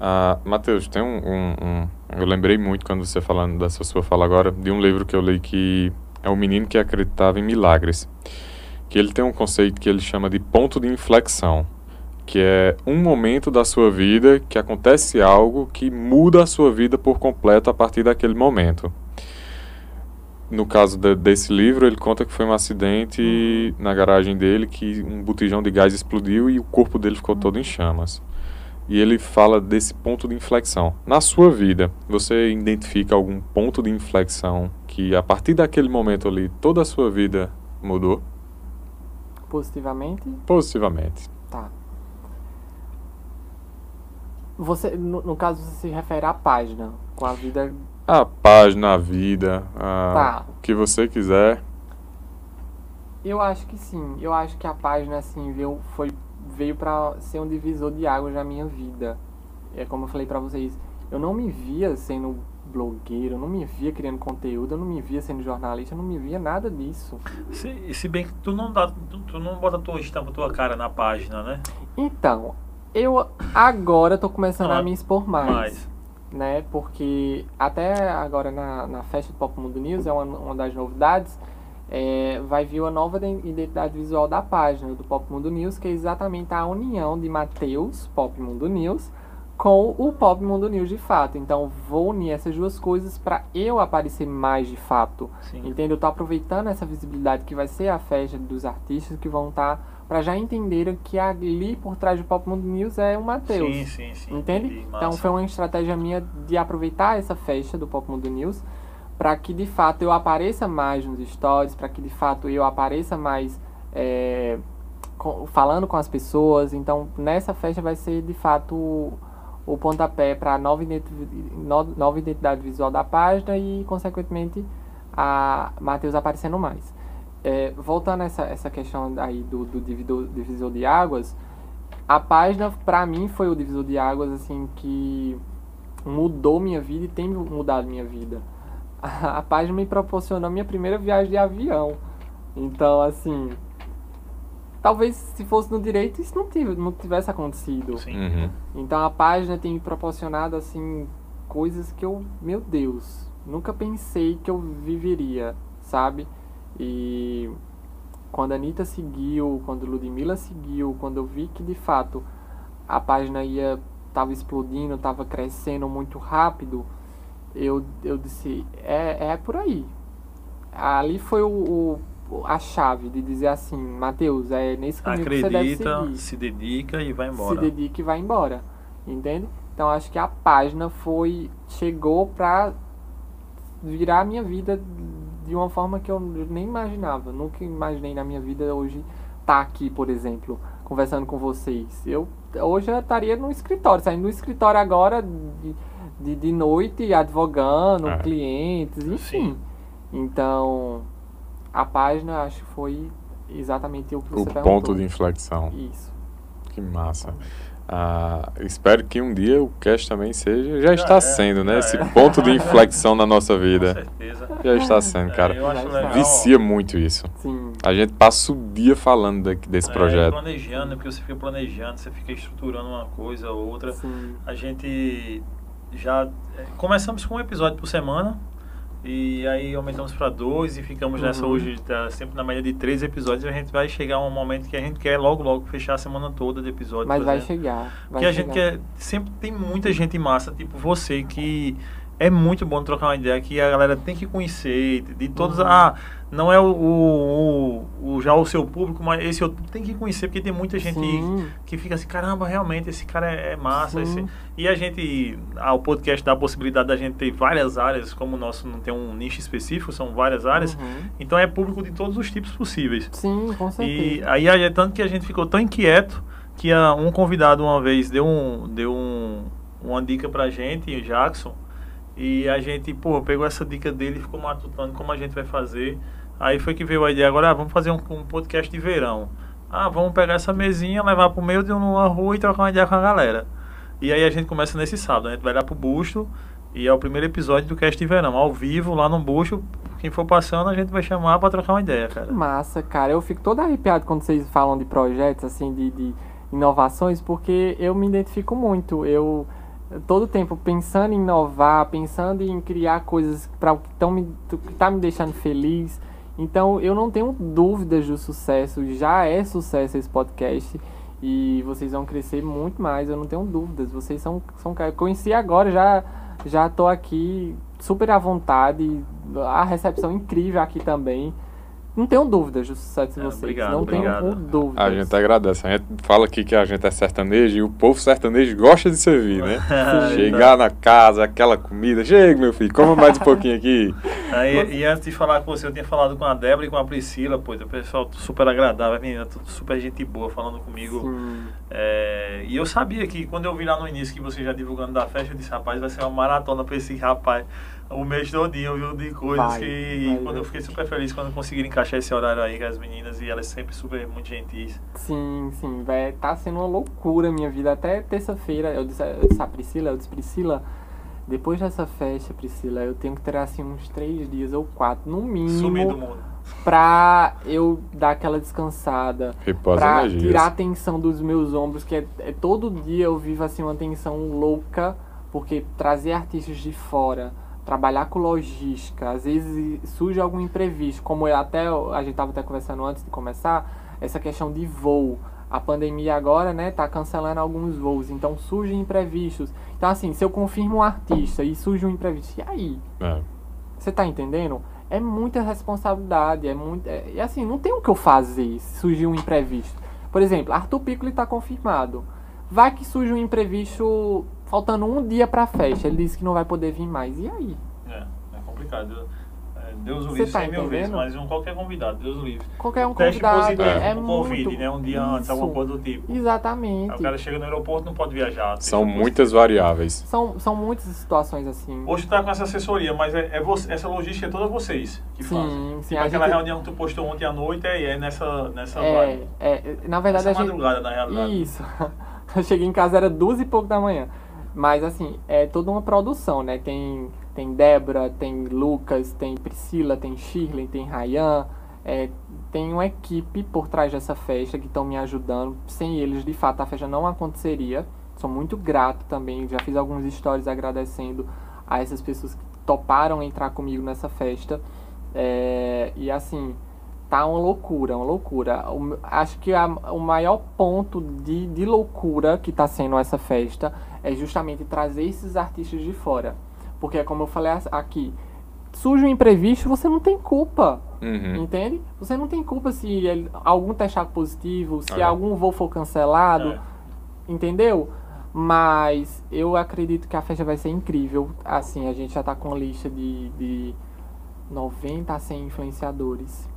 Ah, Matheus, tem um, um, um, Eu lembrei muito quando você falando dessa sua fala agora, de um livro que eu li que é o menino que acreditava em milagres. Que ele tem um conceito que ele chama de ponto de inflexão. Que é um momento da sua vida que acontece algo que muda a sua vida por completo a partir daquele momento no caso de, desse livro, ele conta que foi um acidente na garagem dele, que um botijão de gás explodiu e o corpo dele ficou todo em chamas. E ele fala desse ponto de inflexão. Na sua vida, você identifica algum ponto de inflexão que a partir daquele momento ali toda a sua vida mudou?
Positivamente?
Positivamente.
Tá. Você, no, no caso, você se refere à página, com a vida
a página, a vida, a... Tá. o que você quiser.
Eu acho que sim. Eu acho que a página, assim, veio, foi, veio pra ser um divisor de águas na minha vida. É como eu falei pra vocês, eu não me via sendo blogueiro, eu não me via criando conteúdo, eu não me via sendo jornalista, eu não me via nada disso.
Se, se bem que tu não, dá, tu, tu não bota tua estampa, tua cara na página, né?
Então, eu agora tô começando ah, a me expor mais. mais né? Porque até agora na, na festa do Pop Mundo News, é uma, uma das novidades, é, vai vir uma nova identidade visual da página do Pop Mundo News, que é exatamente a união de Matheus, Pop Mundo News, com o Pop Mundo News de fato. Então vou unir essas duas coisas para eu aparecer mais de fato. Entendeu? Eu tô aproveitando essa visibilidade que vai ser a festa dos artistas que vão estar tá para já entenderem que ali por trás do Pop Mundo News é o Matheus.
Sim, sim, sim.
Entende? Então foi uma estratégia minha de aproveitar essa festa do Pop Mundo News para que de fato eu apareça mais nos stories, para que de fato eu apareça mais é, com, falando com as pessoas. Então nessa festa vai ser de fato o, o pontapé para a nova, nova identidade visual da página e consequentemente a Matheus aparecendo mais. É, voltando a essa, essa questão aí do, do divisor, divisor de águas, a página para mim foi o divisor de águas assim que mudou minha vida e tem mudado minha vida. A, a página me proporcionou minha primeira viagem de avião. Então, assim, talvez se fosse no direito isso não, tive, não tivesse acontecido.
Uhum.
Então a página tem me proporcionado assim coisas que eu, meu Deus, nunca pensei que eu viveria, sabe? E quando a Anitta seguiu, quando Ludmilla seguiu, quando eu vi que de fato a página ia tava explodindo, tava crescendo muito rápido, eu, eu disse, é, é por aí. Ali foi o, o a chave de dizer assim, Mateus, é nesse caminho
Acredita,
que você deve seguir.
se dedica e vai embora.
Se dedica e vai embora. Entende? Então acho que a página foi chegou pra virar a minha vida de uma forma que eu nem imaginava. Nunca imaginei na minha vida hoje estar tá aqui, por exemplo, conversando com vocês. Eu hoje eu estaria no escritório, saindo do escritório agora de, de, de noite, advogando, é. clientes, enfim. Sim. Então, a página acho que foi exatamente o que você o
perguntou. ponto de inflexão.
Isso.
Que massa. Ah, espero que um dia o cast também seja. Já, já está é, sendo, né? Esse é. ponto de inflexão na nossa vida. Com certeza. Já está sendo, é, cara. É, Vicia muito isso.
Sim.
A gente passa o dia falando desse é, projeto.
Planejando, porque você fica planejando, você fica estruturando uma coisa ou outra.
Sim.
A gente já. Começamos com um episódio por semana. E aí aumentamos para dois e ficamos uhum. nessa hoje, tá sempre na média de três episódios. A gente vai chegar a um momento que a gente quer logo, logo fechar a semana toda de episódio.
Mas vai chegar. Vai
Porque a gente quer. Sempre tem muita gente massa, tipo você, que é muito bom trocar uma ideia que a galera tem que conhecer, de todos. Uhum. Ah, não é o, o, o, já o seu público, mas esse outro tem que conhecer, porque tem muita gente Sim. que fica assim, caramba, realmente, esse cara é, é massa. Esse... E a gente, ah, o podcast dá a possibilidade da gente ter várias áreas, como o nosso não tem um nicho específico, são várias áreas. Uhum. Então é público de todos os tipos possíveis.
Sim, com certeza.
E aí é tanto que a gente ficou tão inquieto que ah, um convidado uma vez deu, um, deu um, uma dica pra gente, o Jackson e a gente, pô, pegou essa dica dele e ficou matutando como a gente vai fazer. Aí foi que veio a ideia, agora ah, vamos fazer um, um, podcast de verão. Ah, vamos pegar essa mesinha, levar pro meio de uma rua e trocar uma ideia com a galera. E aí a gente começa nesse sábado. A gente vai lá pro Busto. E é o primeiro episódio do Cast de Verão, ao vivo, lá no Busto. Quem for passando, a gente vai chamar pra trocar uma ideia, cara.
Massa, cara. Eu fico todo arrepiado quando vocês falam de projetos, assim, de, de inovações, porque eu me identifico muito. Eu todo tempo pensando em inovar, pensando em criar coisas para o que estão me que tá me deixando feliz. Então eu não tenho dúvidas do sucesso, já é sucesso esse podcast e vocês vão crescer muito mais, eu não tenho dúvidas. Vocês são são conheci agora, já já tô aqui super à vontade, a recepção incrível aqui também. Não tenho dúvidas do sucesso de
É,
vocês.
obrigado,
não
obrigado.
tenho dúvidas.
A gente agradece. A gente fala aqui que a gente é sertanejo e o povo sertanejo gosta de servir, né? Chegar na casa, aquela comida. Chega, meu filho, coma mais um pouquinho aqui.
Aí, e antes de falar com você, eu tinha falado com a Débora e com a Priscila, pois o pessoal super agradável, menina, tudo super gente boa falando comigo. É, e eu sabia que quando eu vi lá no início que você já divulgando da festa, eu disse, rapaz, vai ser uma maratona pra esse rapaz o mês todinho, viu? De coisas
Vai,
que.
vai,
quando
vai.
eu fiquei super feliz quando conseguiram encaixar esse horário aí com as meninas e elas sempre super muito gentis.
Sim, sim, vai tá sendo uma loucura a minha vida. Até terça-feira, eu disse, eu disse a Priscila, eu disse, Priscila, depois dessa festa, Priscila, eu tenho que ter assim uns três dias ou quatro, no
Sumir do
mínimo,
mundo.
pra eu dar aquela descansada.
Repousa
pra
energias.
tirar a tensão dos meus ombros, que é, é todo dia eu vivo assim uma tensão louca, porque trazer artistas de fora, trabalhar com logística, às vezes surge algum imprevisto, como eu até a gente tava até conversando antes de começar, essa questão de voo. A pandemia agora, né, tá cancelando alguns voos, então surgem imprevistos. Então assim, se eu confirmo um artista e surge um imprevisto, e aí?
É.
Você tá entendendo? É muita responsabilidade, é muito. É, e assim, não tem o que eu fazer se surgir um imprevisto. Por exemplo, Arthur Piccoli tá confirmado. Vai que surge um imprevisto faltando um dia pra festa. Ele disse que não vai poder vir mais. E aí?
É, é complicado. É, Deus o livre
tá
100 mil vezes, mas um qualquer convidado, Deus o livre.
Qualquer um
Teste
convidado
positivo,
é, é muito.
Covid, né? Um dia antes,
Isso.
alguma coisa do tipo.
Exatamente.
Aí o cara chega no aeroporto não pode viajar.
São
positivo.
muitas variáveis.
São, são muitas situações assim.
Hoje tu tá com essa assessoria, mas é, é você, essa logística é toda vocês que
Sim,
fazem.
sim,
Tipo
a
aquela
gente-
reunião que tu postou ontem à noite, é, é nessa, nessa
É,
vibe.
é, na verdade
Essa
a gente.
madrugada, na realidade.
Isso. Eu cheguei em casa, era duas e pouco da manhã. Mas assim, é toda uma produção, né? Tem, tem Débora, tem Lucas, tem Priscila, tem Shirley, tem Rayan. É, tem uma equipe por trás dessa festa que estão me ajudando. Sem eles, de fato, a festa não aconteceria. Sou muito grato também. Já fiz alguns stories agradecendo a essas pessoas que toparam entrar comigo nessa festa. É, e assim, tá uma loucura, uma loucura. O- acho que a- o maior ponto de, de loucura que tá sendo essa festa é justamente trazer esses artistas de fora. Porque, como eu falei aqui, surge um imprevisto, você não tem culpa.
Uhum.
Entende? Você não tem culpa se ele- algum testar positivo, se
É.
algum voo for cancelado,
É.
entendeu? Mas eu acredito que a festa vai ser incrível. Assim, a gente já tá com uma lista de, de 90 a 100 influenciadores.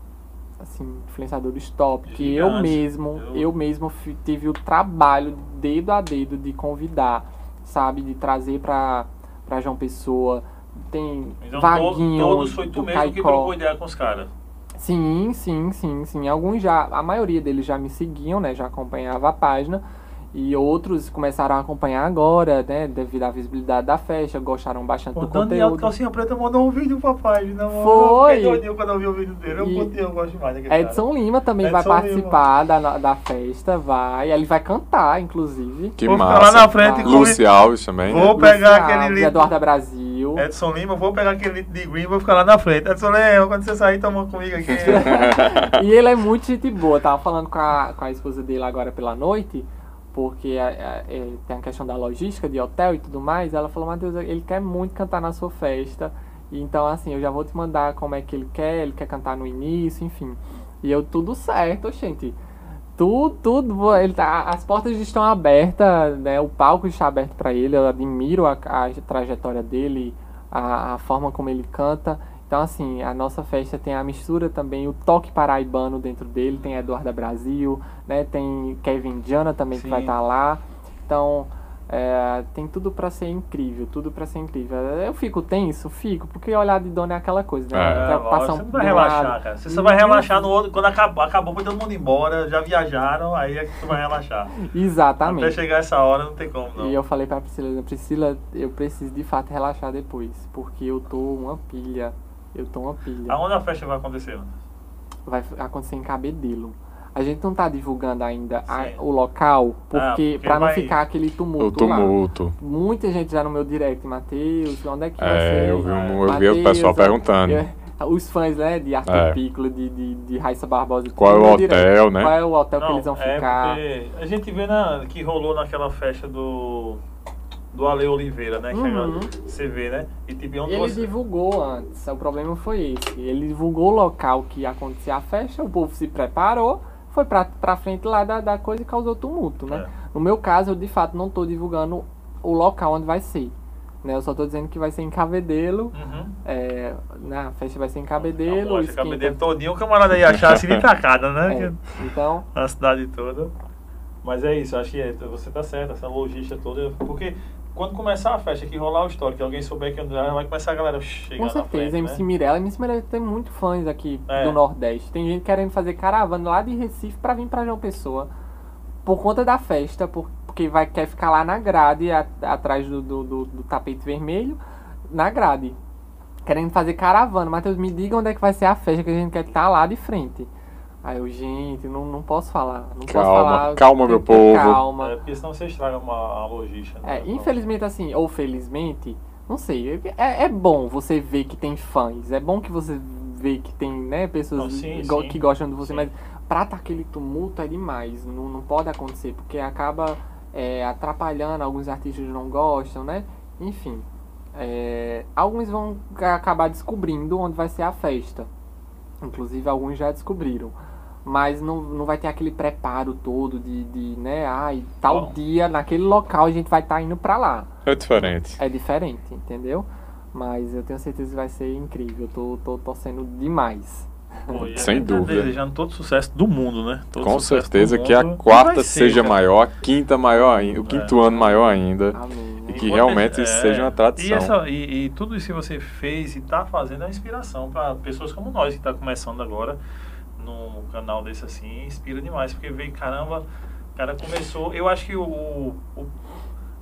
Assim, influenciadores top. Que eu mesmo,
Eu-
eu mesmo tive o trabalho, dedo a dedo, de convidar, sabe? De trazer pra, pra João Pessoa. Tem
Então
Vaguinho,
todos foi tu
do
mesmo que
Caicó.
trocou ideia com os caras.
Sim, sim, sim, sim. Alguns já, a maioria deles já me seguiam, né? Já acompanhava a página. E outros começaram a acompanhar agora, né? Devido à visibilidade da festa, gostaram bastante
O
do
Daniel do
conteúdo.
Calcinha Preta mandou um vídeo, papai. Não,
Foi.
Eu fiquei quando eu vi o vídeo dele. Eu,
E-
curti, eu gosto mais daquele cara.
Edson Lima também vai
Edson
participar da, da festa, vai. Ele vai cantar, inclusive.
Que
Vou ficar
massa.
lá na frente e
Lúcia Alves também. né?
Vou pegar
Luciano,
aquele
de
litro.
Eduardo Brasil.
Edson Lima, vou pegar aquele litro de green e vou ficar lá na frente. Edson Leão, quando você sair, toma comigo aqui.
e ele é muito gente boa. Tava falando com a, com a esposa dele agora pela noite, porque a- a- é, tem a questão da logística, de hotel e tudo mais. Ela falou, Matheus, ele quer muito cantar na sua festa. Então, assim, eu já vou te mandar como é que ele quer, ele quer cantar no início, enfim. E eu, tudo certo, gente. Tudo, tudo, ele tá, as portas estão abertas, né? O palco está aberto para ele. Eu admiro a, a trajetória dele, a, a forma como ele canta. Então, assim, a nossa festa tem a mistura também, o toque paraibano dentro dele. Tem Eduarda Brasil, né? Tem Kevin Diana também que
Sim.
vai estar lá. Então, É, tem tudo pra ser incrível, tudo pra ser incrível. Eu fico tenso, fico, porque olhar de dono é aquela coisa, né?
É.
Você não vai relaxar,
lado.
cara. Você só vai relaxar no outro. Quando acabou, acabou, foi todo mundo embora, já viajaram, aí é que tu vai relaxar. Até
Exatamente.
chegar essa hora não tem como, não.
E eu falei pra Priscila, Priscila, eu preciso de fato relaxar depois, porque eu tô uma pilha. Eu tô uma pilha.
Aonde a festa vai acontecer?
Vai acontecer em Cabedelo. A gente não tá divulgando ainda a- o local, porque,
porque
pra não
vai-
ficar aquele
O
tumulto, lá.
tumulto.
Muita gente já no meu direct, Matheus, onde é que vai
É,
ser?
eu vi, um, eu vi o pessoal perguntando.
é, Os fãs, né, de Arthur
É.
Piccolo, de, de, de Raíssa Barbosa.
Qual é o
meu direct.
hotel, né?
Qual é o hotel que
Não,
eles vão
é
ficar.
porque a gente vê na, que rolou naquela festa do do Ale Oliveira, né?
Uhum.
você vê, né? E tipo, onde
Ele
você...
divulgou antes, o problema foi esse. Ele divulgou o local que ia acontecer a festa, o povo se preparou, foi pra, pra frente lá da, da coisa e causou tumulto, né?
É.
No meu caso, eu de fato não tô divulgando o local onde vai ser. Né? Eu só tô dizendo que vai ser em Cabedelo.
Uhum.
É, na festa vai ser em Cabedelo.
Acho Cabedelo todinho, o camarada ia achar assim de tacada, né?
É, então,
Na cidade toda. Mas é isso, acho que é, você tá certo, essa logística toda. Porque quando começar a festa, que rolar o histórico, que alguém souber que andar, vai começar a galera chegar
com certeza,
frente,
MC
né?
Mirella. MC Mirella tem muito fãs aqui
É.
do Nordeste. Tem gente querendo fazer caravana lá de Recife pra vir pra João Pessoa. Por conta da festa, por- porque vai, quer ficar lá na grade, a- atrás do, do, do- do tapete vermelho, na grade. Querendo fazer caravana. Matheus, me diga onde é que vai ser a festa que a gente quer estar lá de frente. Aí eu, gente, não, não posso falar. Não posso
Calma,
falar.
calma, meu povo.
Calma.
É, porque senão você estraga uma, logística. né?
É, infelizmente assim, ou felizmente, não sei, é, é bom você ver que tem fãs, é bom que você vê que tem, né, pessoas
Não, sim,
go-
sim.
que gostam de você,
Sim.
mas pra tá aquele tumulto é demais, não, não pode acontecer, porque acaba é, atrapalhando, alguns artistas não gostam, né, enfim. é, alguns vão acabar descobrindo onde vai ser a festa, inclusive alguns já descobriram. Mas não, não vai ter aquele preparo todo de, de né, ai, tal
Bom.
dia, naquele local a gente vai estar indo pra lá.
É diferente.
É diferente, entendeu? Mas eu tenho certeza que vai ser incrível. Eu tô, tô torcendo demais.
Pô, a
Sem
tá
dúvida.
Desejando todo sucesso do mundo, né? Todo
Com certeza que a quarta
ser,
seja
cara.
maior, a quinta maior ainda, o quinto ano maior ainda.
Amém.
E que
Enquanto
realmente
esse-
isso seja uma tradição.
E, essa- e- e tudo isso que você fez e está fazendo é inspiração para pessoas como nós que está começando agora num canal desse assim, inspira demais, porque veio, caramba, o cara começou. Eu acho que o, o-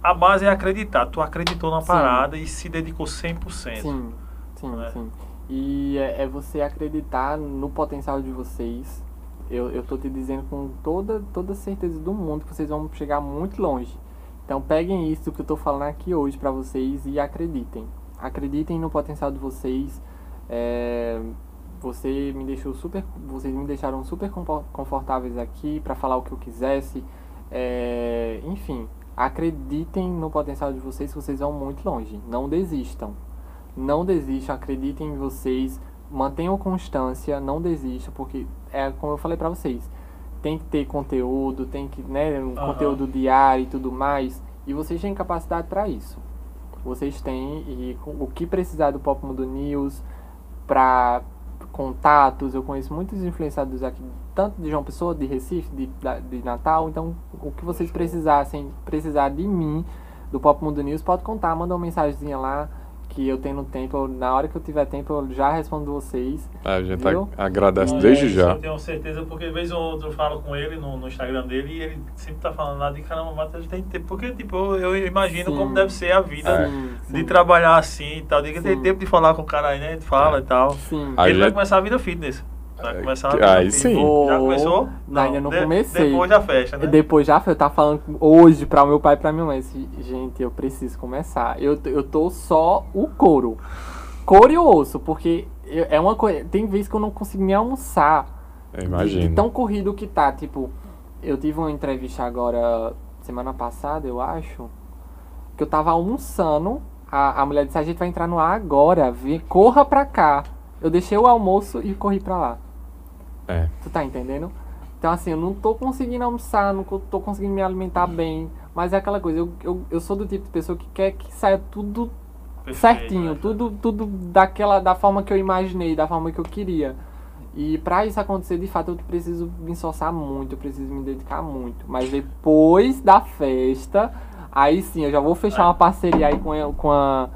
a base é acreditar. Tu acreditou na
Sim.
parada e se dedicou 100%.
Sim, sim,
Né?
sim. E é, é você acreditar no potencial de vocês. Eu, eu tô te dizendo com toda, toda certeza do mundo que vocês vão chegar muito longe. Então peguem isso que eu tô falando aqui hoje pra vocês e acreditem. Acreditem no potencial de vocês. É, você me deixou super, vocês me deixaram super confo- confortáveis aqui pra falar o que eu quisesse. É, enfim, acreditem no potencial de vocês vocês vão muito longe. Não desistam. Não desistam, acreditem em vocês, mantenham constância, não desistam, porque é como eu falei pra vocês, tem que ter conteúdo, tem que, né, um conteúdo diário e tudo mais, e vocês têm capacidade pra isso. Vocês têm e o que precisar do Pop Mundo News pra contatos, eu conheço muitos influenciadores aqui, tanto de João Pessoa, de Recife, de, de Natal, então o que vocês precisassem, precisar de mim, do Pop Mundo News, pode contar, manda uma mensagenzinha lá, que eu tenho tempo, na hora que eu tiver tempo eu já respondo vocês.
A gente
Viu?
a- agradece
Olha,
desde já.
Eu tenho certeza, porque de vez ou outra eu falo com ele no, no Instagram dele e ele sempre tá falando lá de caramba, Matheus tem tempo. Porque, tipo, eu, eu imagino
Sim.
como deve ser a vida
Sim,
de
sim.
trabalhar assim e tal. De que tem
Sim.
tempo de falar com o cara aí, né? Ele fala e tal.
Sim.
Aí
ele vai começar a vida fitness. Vai
É,
começar a
aí sim.
Já começou?
Não, ainda não
de-
comecei.
Depois da festa, né?
Depois já eu tava falando hoje pra meu pai e pra minha mãe. Gente, eu preciso começar. Eu, eu tô só o couro. Couro e o osso, porque eu- é uma coisa. Tem vezes que eu não consigo nem almoçar.
Eu
De, de
imagino.
tão corrido que tá. Tipo, eu tive uma entrevista agora, semana passada, eu acho. Que eu tava almoçando. A, a mulher disse: A gente vai entrar no ar agora. Vem, corra pra cá. Eu deixei o almoço e corri pra lá.
É.
Tu tá entendendo? Então, assim, eu não tô conseguindo almoçar, não tô conseguindo me alimentar bem. Mas é aquela coisa, eu, eu, eu sou do tipo de pessoa que quer que saia tudo
Perfeito,
certinho,
né?
tudo, tudo daquela, da forma que eu imaginei, da forma que eu queria. E pra isso acontecer, de fato, eu preciso me esforçar muito, eu preciso me dedicar muito. Mas depois da festa, Aí sim, eu já vou fechar uma parceria aí com com a,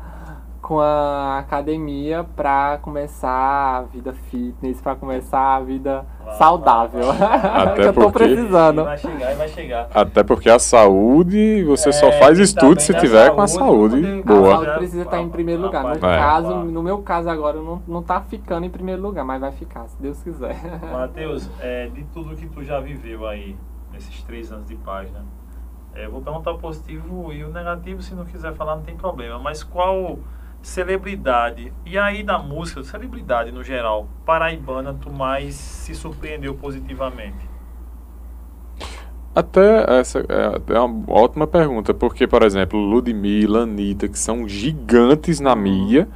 com a academia pra começar a vida fitness, pra começar a vida
Vai,
saudável.
Até
que eu tô
porque-
precisando.
Vai chegar e vai chegar.
Até porque a saúde, você só
É,
faz
tem
estudo se tiver com a
saúde,
saúde
pra
A
boa.
saúde precisa estar em primeiro lugar. No,
É.
caso, no meu caso agora, não, não tá ficando em primeiro lugar, mas vai ficar, se Deus quiser.
Matheus, é, de tudo que tu já viveu aí, nesses três anos de página, é, vou perguntar o positivo e o negativo, se não quiser falar, não tem problema. Mas qual celebridade, e aí da música, celebridade no geral, paraibana, tu mais se surpreendeu positivamente?
Até essa é, é uma ótima pergunta, porque, por exemplo, Ludmilla, Anitta, que são gigantes na mídia,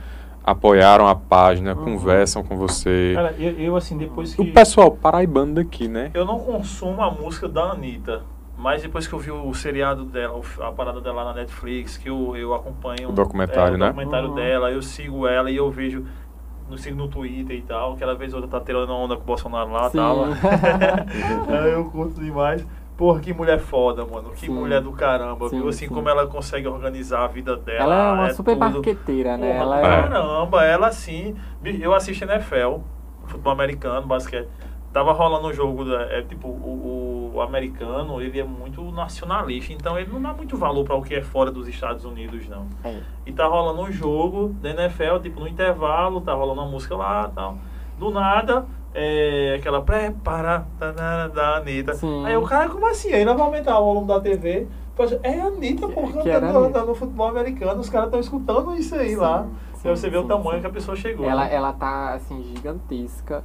apoiaram a página,
Uhum.
conversam com você.
Cara, eu, eu, assim, depois que...
O pessoal paraibano daqui, né?
Eu não consumo a música da Anitta, mas depois que eu vi o seriado dela, a parada dela na Netflix, que eu, eu acompanho
O documentário,
é, o
né?
documentário
Uhum.
dela, eu sigo ela e eu vejo, no sigo no Twitter e tal, aquela vez ou outra tá tirando onda com o Bolsonaro lá e
Sim.
tal. Eu curto demais. Porra, que mulher foda, mano. Que
Sim.
mulher do caramba,
Sim,
viu? Assim
sim.
como ela consegue organizar a vida dela.
Ela é uma super
tudo.
marqueteira, né?
Porra,
Ela é...
Caramba, ela assim. Eu assisto NFL, futebol americano, basquete. Tava rolando um jogo, da- é tipo, o, o americano, ele é muito nacionalista, então ele não dá muito valor para o que é fora dos Estados Unidos, não.
é.
E tá rolando um jogo da NFL, tipo, no intervalo, tá rolando uma música lá e tal. Do nada, é aquela prepara da, Anitta.
Sim.
Aí o cara, como assim? Aí nós vamos aumentar o volume da TV. É a Anitta,
Que-
pô,
que
cantando
a
no, no futebol americano, os caras estão escutando isso aí
Sim,
lá.
sim,
você ver o tamanho que a pessoa chegou.
Ela,
né?
ela tá, assim, gigantesca.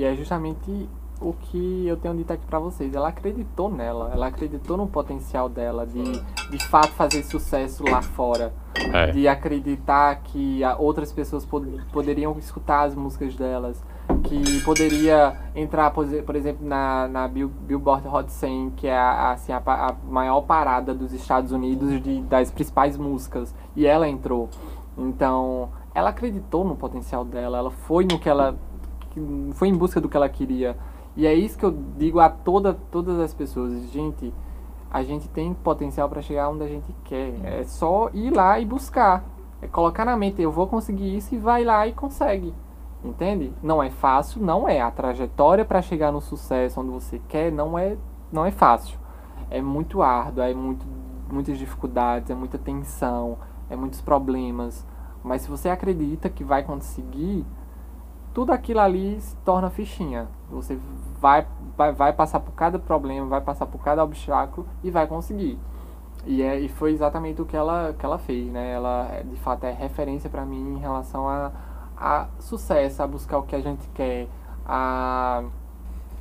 E é justamente o que eu tenho dito aqui pra vocês. Ela acreditou nela. Ela acreditou no potencial dela de, de fato, fazer sucesso lá fora.
É.
De acreditar que a- outras pessoas pod- poderiam escutar as músicas delas. Que poderia entrar, por exe- por exemplo, na, na Bill- Billboard Hot 100, que é a, assim, a, a maior parada dos Estados Unidos de, das principais músicas. E ela entrou. Então, ela acreditou no potencial dela, ela foi no que ela que- foi em busca do que ela queria. E é isso que eu digo a toda, todas as pessoas, gente, a gente tem potencial para chegar onde a gente quer. É só ir lá e buscar. É colocar na mente, eu vou conseguir isso e vai lá e consegue. Entende? Não é fácil, não é. A trajetória para chegar no sucesso onde você quer não é, não é fácil. É muito árduo, é muito, muitas dificuldades, é muita tensão, é muitos problemas. Mas se você acredita que vai conseguir, tudo aquilo ali se torna fichinha. Você vai, vai, vai passar por cada problema, vai passar por cada obstáculo e vai conseguir. E, é, e foi exatamente o que ela, que ela fez, né? Ela, de fato, é referência para mim em relação a, a sucesso, a buscar o que a gente quer, a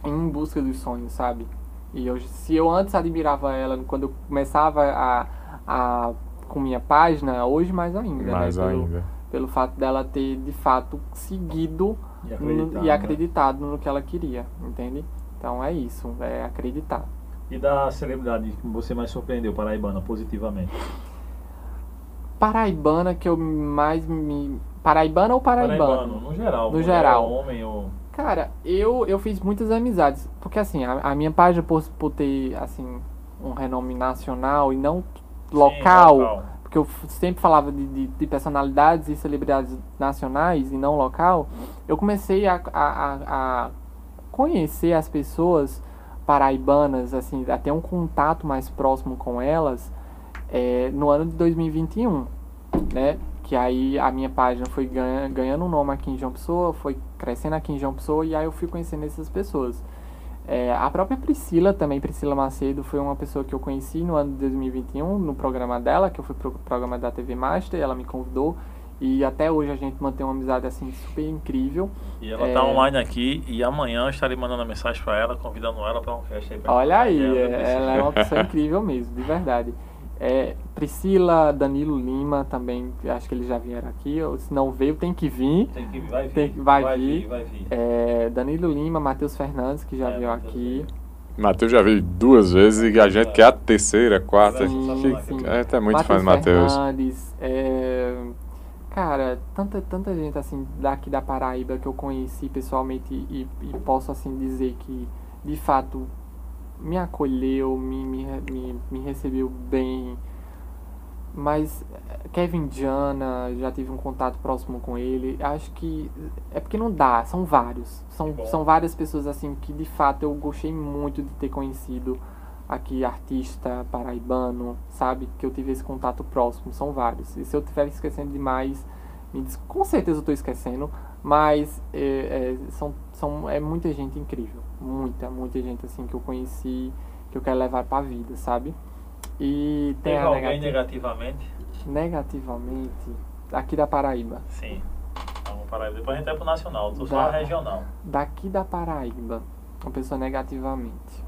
em busca dos sonhos, sabe? E hoje, se eu antes admirava ela quando eu começava a, a com minha página, hoje mais ainda,
Mais
né? Pelo,
ainda.
Pelo fato dela ter de fato seguido
E
no-
acreditado,
e
né?
acreditado no que ela queria, entende? Então é isso, é acreditar.
E da celebridade que você mais surpreendeu, paraibana, positivamente?
Paraibana que eu mais me. Paraibana ou paraibano?
no geral.
No geral.
Homem ou...
Cara, eu, eu fiz muitas amizades. Porque assim, a, a minha página, por, por ter assim, um renome nacional e não
Sim,
local, porque eu sempre falava de, de, de personalidades e celebridades nacionais e não local, eu comecei a, a, a, conhecer as pessoas paraibanas, assim, a ter um contato mais próximo com elas é, no ano de 2021, né? Que aí a minha página foi ganha, ganhando um nome aqui em João Pessoa, foi crescendo aqui em João Pessoa e aí eu fui conhecendo essas pessoas. É, a própria Priscila também, Priscila Macedo, foi uma pessoa que eu conheci no ano de 2021, no programa dela, que eu fui pro programa da TV Master, ela me convidou e até hoje a gente mantém uma amizade assim super incrível.
E ela
É.
tá online aqui e amanhã eu estarei mandando uma mensagem pra ela, convidando ela pra um cast aí. pra
Olha aí,
ela,
é- ela é uma pessoa incrível mesmo, de verdade. É, Priscila, Danilo Lima também, acho que eles já vieram aqui, ou se não veio, tem que vir.
Tem que vai vir.
Tem que- vai vir.
vai vir.
É, Danilo Lima, Matheus Fernandes, que já
É,
veio aqui.
Matheus já veio duas vezes e a gente quer a terceira, quarta.
Sim,
que-
sim.
A gente é muito fã do Matheus.
Fernandes, é, cara, tanta, tanta gente assim daqui da Paraíba que eu conheci pessoalmente e, e posso assim dizer que de fato me acolheu, me, me, me, me recebeu bem, Mas eh, Kevin Diana, já tive um contato próximo com ele. Acho que é porque não dá, são vários. São, são várias pessoas assim que de fato eu gostei muito de ter conhecido aqui artista paraibano, sabe? Que eu tive esse contato próximo, são vários. E se eu estiver esquecendo demais, me diz, com certeza eu estou esquecendo, mas é, é, são, são, é muita gente incrível. Muita, muita gente assim que eu conheci, que eu quero levar pra vida, sabe? E tem
Teve alguém
negati-
negativamente?
negativamente aqui da Paraíba.
Sim. Então, Paraíba. Depois a gente vai pro nacional, tô só
Dá.
a regional.
Daqui da Paraíba, uma pessoa negativamente.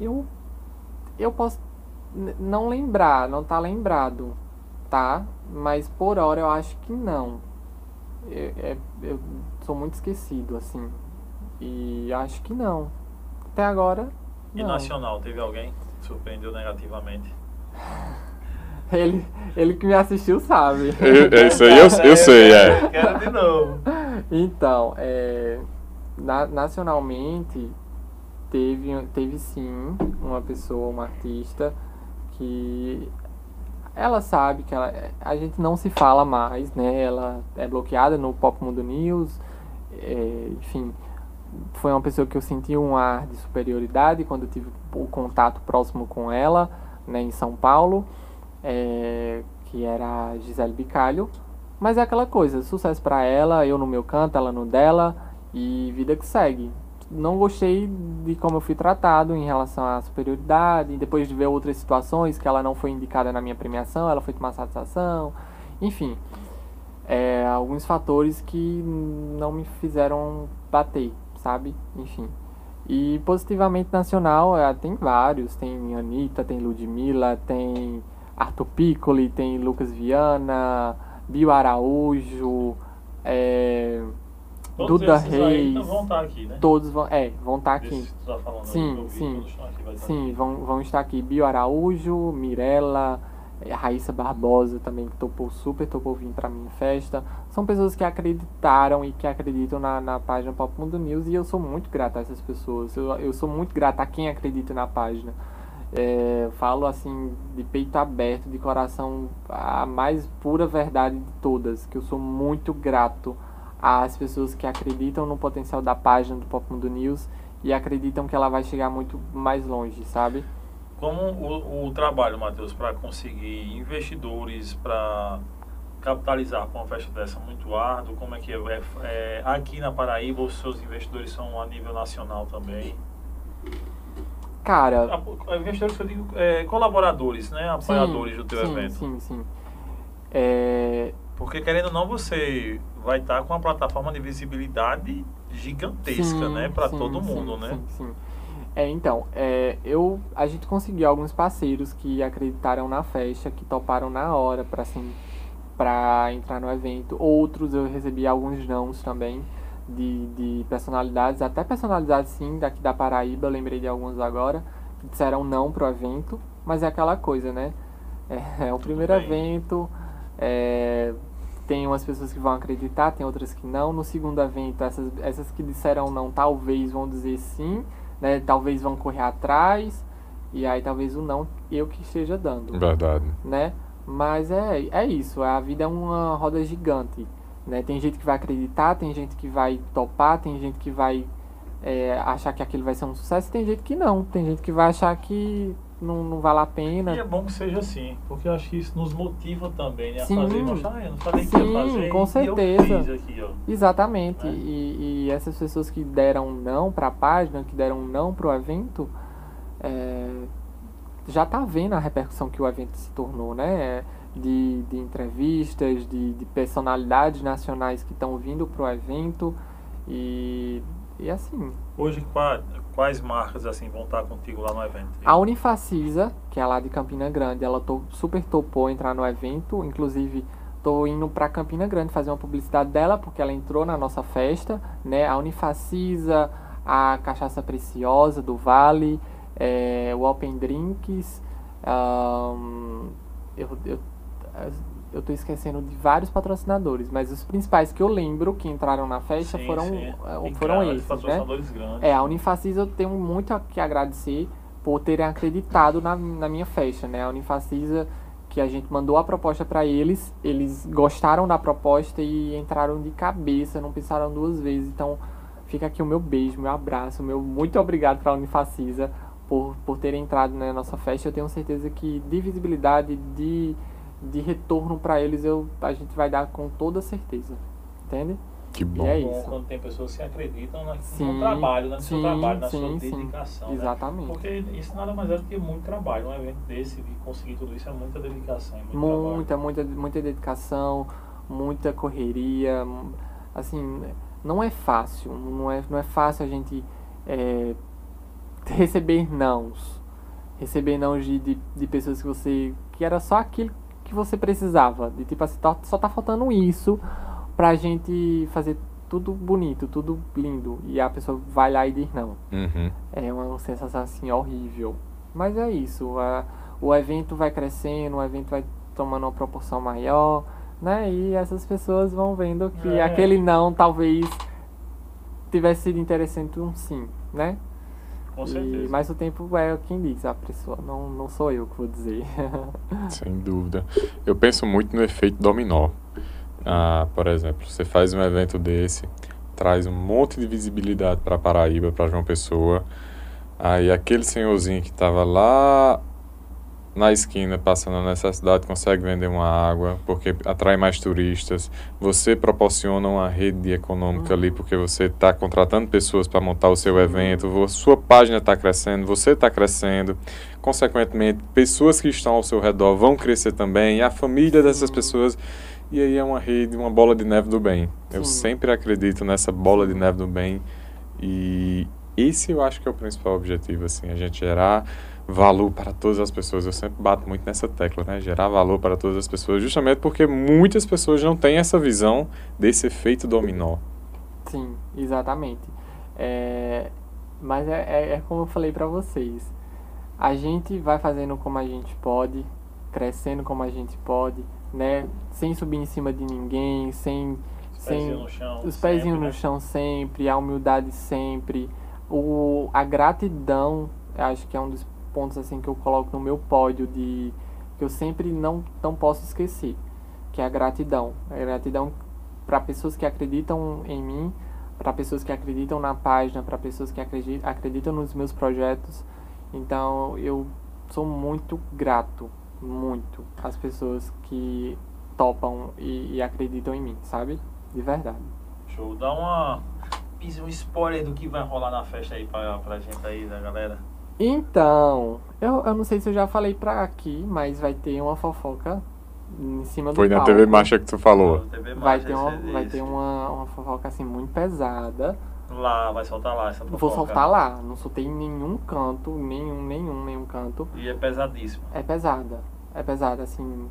Eu eu posso não lembrar, não tá lembrado, tá? Mas por hora eu acho que não. Eu, é- eu sou muito esquecido, assim. E acho que não. Até agora.
E
não.
nacional, teve alguém que surpreendeu negativamente?
Ele, ele que me assistiu sabe.
Eu- é isso aí eu, eu sei, é.
Quero de novo.
Então, é, na- nacionalmente, teve, teve sim uma pessoa, uma artista, que ela sabe que ela, a gente não se fala mais, né? Ela é bloqueada no Pop Mundo News, é, enfim. Foi uma pessoa que eu senti um ar de superioridade quando eu tive o contato próximo com ela, né, em São Paulo, é, que era a Gisele Bicalho. Mas é aquela coisa, sucesso pra ela, eu no meu canto, ela no dela e vida que segue. Não gostei de como eu fui tratado em relação à superioridade, depois de ver outras situações que ela não foi indicada na minha premiação, ela foi tomar satisfação, enfim. É, alguns fatores que não me fizeram bater, sabe? Enfim. E positivamente nacional, é, tem vários. Tem Anitta, tem Ludmilla, tem Arthur Piccoli, tem Lucas Viana, Bio Araújo, é,
Todos
Duda
esses aí
Reis.
não vão estar aqui, né?
todos vão, é, vão estar aqui.
Tá falando
Sim, sim.
aqui,
Sim, vão, vão estar aqui Bio Araújo, Mirella, eh, Raíssa Barbosa também, que topou super, topou vir pra minha festa. São pessoas que acreditaram e que acreditam na, na página Pop Mundo News e eu sou muito grato a essas pessoas. Eu, eu sou muito grato a quem acredita na página. É, falo assim, de peito aberto, de coração, a mais pura verdade de todas, que eu sou muito grato às pessoas que acreditam no potencial da página do Pop Mundo News e acreditam que ela vai chegar muito mais longe, sabe?
Como o, o trabalho, Matheus, para conseguir investidores, para capitalizar com uma festa dessa muito árduo, como é que é? É, é, Aqui na Paraíba, os seus investidores são a nível nacional também?
Cara,
A- Investidores que eu digo, é, colaboradores, né? Apoiadores do teu
sim,
evento.
Sim, sim. É,
Porque querendo ou não, você vai estar com uma plataforma de visibilidade gigantesca,
sim,
né? Para
sim,
todo
sim,
mundo, né?
Sim, sim. É, então, é, eu, a gente conseguiu alguns parceiros que acreditaram na festa, que toparam na hora para assim, pra entrar no evento. Outros eu recebi alguns nãos também de, de personalidades, até personalidades sim, daqui da Paraíba, lembrei de alguns agora, que disseram não pro evento, mas é aquela coisa, né? É, é o primeiro evento, é, tem umas pessoas que vão acreditar, tem outras que não. No segundo evento, essas, essas que disseram não, talvez vão dizer sim, né? Talvez vão correr atrás, e aí talvez o não eu que esteja dando
Verdade.
né? Mas é, é isso, a vida é uma roda gigante, né? Tem gente que vai acreditar, tem gente que vai topar, tem gente que vai é, achar que aquilo vai ser um sucesso, tem gente que não, tem gente que vai achar que não, não vale a pena.
E é bom que seja assim, porque eu acho que isso nos motiva também, né? A
Sim.
fazer, mostrar, "Ah, eu não sabia que ia
Sim,
fazer,
com certeza.
aqui, ó.
Exatamente,
É.
e, e essas pessoas que deram não para a página, que deram não para o evento, é, já tá vendo a repercussão que o evento se tornou, né? De, de entrevistas, de, de personalidades nacionais que estão vindo pro evento e, e assim.
Hoje, qua- quais marcas assim vão estar contigo lá no evento?
A Unifacisa, que é lá de Campina Grande, ela to, super topou entrar no evento, inclusive tô indo para Campina Grande fazer uma publicidade dela, porque ela entrou na nossa festa, né? A Unifacisa, a Cachaça Preciosa do Vale, é, o Open Drinks, ahn, eu, eu, eu tô esquecendo de vários patrocinadores, mas os principais que eu lembro que entraram na festa
Sim,
foram,
sim.
eh, foram
grandes,
esses, né?
patrocinadores grandes.
É, a Unifacisa eu tenho muito a que agradecer, por terem acreditado na, na minha festa, né? A Unifacisa, que a gente mandou a proposta para eles, eles gostaram da proposta e entraram de cabeça, não pensaram duas vezes. Então, fica aqui o meu beijo, meu abraço, meu muito obrigado para a Unifacisa por, por ter entrado na nossa festa. Eu tenho certeza que de visibilidade, de, de retorno para eles, eu, a gente vai dar com toda certeza. Entende?
Que bom.
E é
bom
isso.
quando tem pessoas que acreditam no,
Sim,
no trabalho, né? no seu
sim,
trabalho, na
sim,
sua
sim.
dedicação. né?
Exatamente.
Porque isso nada mais é do que muito trabalho. Um evento desse, de conseguir tudo isso, é muita dedicação. e Muito trabalho.
Muita, muita, muita dedicação, muita correria. Assim, não é fácil. Não é, não é fácil a gente é, receber nãos. Receber nãos de, de, de pessoas que você. que era só aquilo que você precisava. De tipo assim, tá- só tá faltando isso pra gente fazer tudo bonito, tudo lindo. E a pessoa vai lá e diz não.
Uhum.
É uma sensação assim horrível. Mas é isso. a- o evento vai crescendo, o evento vai tomando uma proporção maior, né? E essas pessoas vão vendo que
É.
aquele não talvez tivesse sido interessante um sim, né?
Com
E-
certeza.
mas o tempo é quem diz, a pessoa. Não, não sou eu que vou dizer.
Sem dúvida. Eu penso muito no efeito dominó. Ah, por exemplo, você faz um evento desse, traz um monte de visibilidade para Paraíba, para João Pessoa. Aí aquele senhorzinho que estava lá na esquina passando a necessidade consegue vender uma água porque atrai mais turistas. Você proporciona uma rede econômica ali porque você está contratando pessoas para montar o seu evento. Sua página está crescendo, você está crescendo. Consequentemente, pessoas que estão ao seu redor vão crescer também. A família dessas pessoas e aí é uma rede, uma bola de neve do bem. Eu
Sim.
sempre acredito nessa bola de neve do bem e esse eu acho que é o principal objetivo, assim, a gente gerar valor para todas as pessoas. Eu sempre bato muito nessa tecla, né? Gerar valor para todas as pessoas, justamente porque muitas pessoas não têm essa visão desse efeito dominó.
Sim, exatamente. É, mas é, é, é como eu falei pra vocês. A gente vai fazendo como a gente pode, crescendo como a gente pode, né? Sem subir em cima de ninguém, sem.
Os
sem
pezinhos no chão.
os pezinhos
sempre,
no
né?
chão sempre, a humildade sempre, o, a gratidão, acho que é um dos pontos assim que eu coloco no meu pódio de que eu sempre não, não posso esquecer, que é a gratidão. A gratidão para pessoas que acreditam em mim, para pessoas que acreditam na página, para pessoas que acredi- acreditam nos meus projetos. Então eu sou muito grato, muito, às pessoas que topam e, e acreditam em mim, sabe? De verdade.
Show. Dá uma. Um spoiler do que vai rolar na festa aí pra, pra gente aí, da galera.
Então, eu, eu não sei se eu já falei pra aqui, mas vai ter uma fofoca em cima do
Foi na
palco.
TV Marcha que tu falou.
TV
Vai ter, uma, vai ter uma, uma fofoca assim muito pesada.
Lá, vai soltar lá essa
Vou
fofoca.
soltar lá. Não soltei em nenhum canto, nenhum, nenhum, nenhum canto.
E é pesadíssimo.
É pesada. É pesada, assim.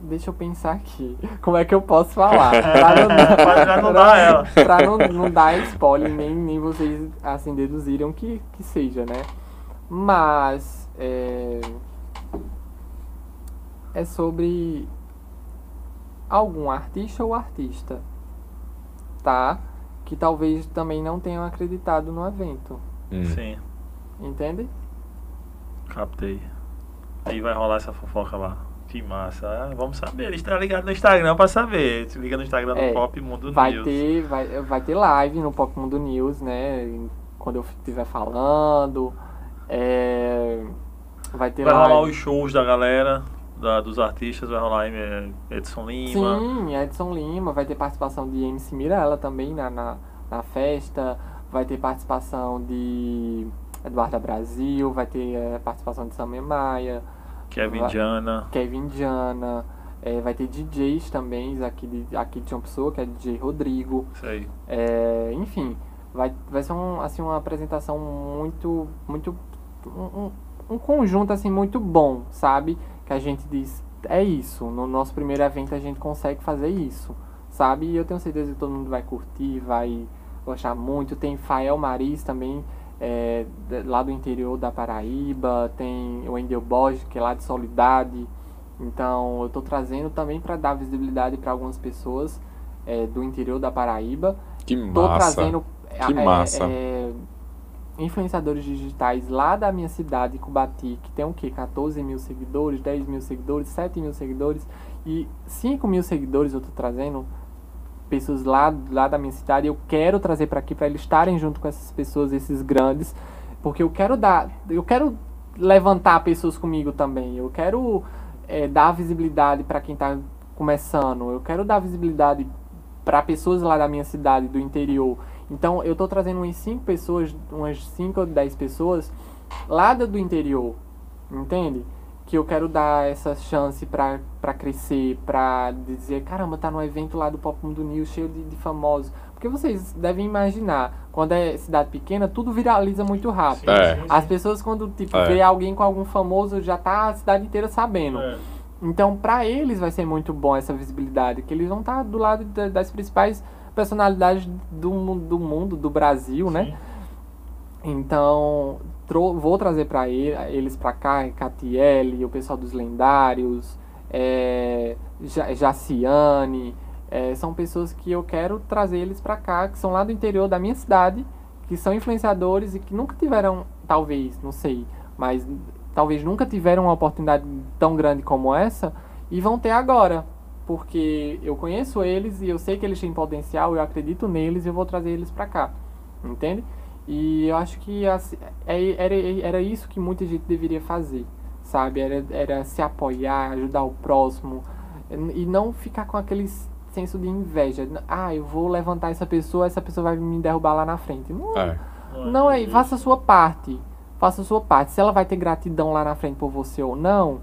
Deixa eu pensar aqui. Como é que eu posso falar? Pra
Pra não dar ela.
pra não, não dar spoiler, nem, nem vocês assim deduziram que, que seja, né? Mas é, é sobre algum artista ou artista, tá? Que talvez também não tenham acreditado no evento,
Hum.
Sim,
entende?
captei. Aí vai rolar essa fofoca lá. Que massa. Ah, vamos saber. Ele está ligado no Instagram pra saber. Se liga no Instagram do
É,
Pop Mundo
Vai
News.
ter, vai, vai ter live no Pop Mundo News, né? Quando eu estiver falando. É, vai ter
Vai rolar
live.
os shows da galera, da- dos artistas. Vai rolar Edson Lima.
Sim, Edson Lima, vai ter participação de MC Mirella também na, na, na festa, vai ter participação de Eduarda Brasil, vai ter eh, participação de Samir Maia,
Kevin
Vai-
Jana.
Kevin Diana, eh, vai ter DJs também aqui de, aqui de João Pessoa, que é DJ Rodrigo,
Isso aí.
é, enfim, vai, vai ser um, assim, uma apresentação muito, muito um, um- um conjunto assim muito bom, sabe? Que a gente diz, é isso, no nosso primeiro evento a gente consegue fazer isso, sabe? E eu tenho certeza que todo mundo vai curtir, vai gostar muito. Tem Fael Maris também, é, lá do interior da Paraíba, tem o Endel Borges, que é lá de Solidade. Então eu tô trazendo também para dar visibilidade para algumas pessoas é, do interior da Paraíba.
Que
Tô
massa.
trazendo.
Que
é,
massa.
é, influenciadores digitais lá da minha cidade, Cubati, que tem o quê? 14 mil seguidores, 10 mil seguidores, 7 mil seguidores e 5 mil seguidores eu tô trazendo pessoas lá, lá da minha cidade, eu quero trazer para aqui para eles estarem junto com essas pessoas, esses grandes, porque eu quero dar, eu quero levantar pessoas comigo também, eu quero é, dar visibilidade para quem está começando, eu quero dar visibilidade para pessoas lá da minha cidade, do interior. Então eu estou trazendo umas 5 pessoas, umas 5 ou 10 pessoas lá do interior, entende? Que eu quero dar essa chance para crescer, para dizer, caramba, tá no evento lá do Pop Mundo News cheio de, de, famosos. Porque vocês devem imaginar, quando é cidade pequena, tudo viraliza muito rápido.
É.
As pessoas quando tipo
É.
vê alguém com algum famoso já tá a cidade inteira sabendo.
É.
Então, para eles vai ser muito bom essa visibilidade, que eles vão estar do lado da- das principais personalidades do, do mundo, do Brasil, né?
Sim.
Então, vou trazer para eles para cá, Catiele, o pessoal dos lendários, é, Ja- Jaciane, é, são pessoas que eu quero trazer eles para cá, que são lá do interior da minha cidade, que são influenciadores e que nunca tiveram, talvez, não sei, mas talvez nunca tiveram uma oportunidade tão grande como essa e vão ter agora. Porque eu conheço eles e eu sei que eles têm potencial, eu acredito neles e eu vou trazer eles para cá. Entende? E eu acho que assim, é- era, era isso que muita gente deveria fazer, sabe? Era, era se apoiar, ajudar o próximo e não ficar com aquele senso de inveja. Ah, eu vou levantar essa pessoa, essa pessoa vai me derrubar lá na frente. Não,
É.
não é,
isso.
faça a sua parte. Faça a sua parte. Se ela vai ter gratidão lá na frente por você ou não,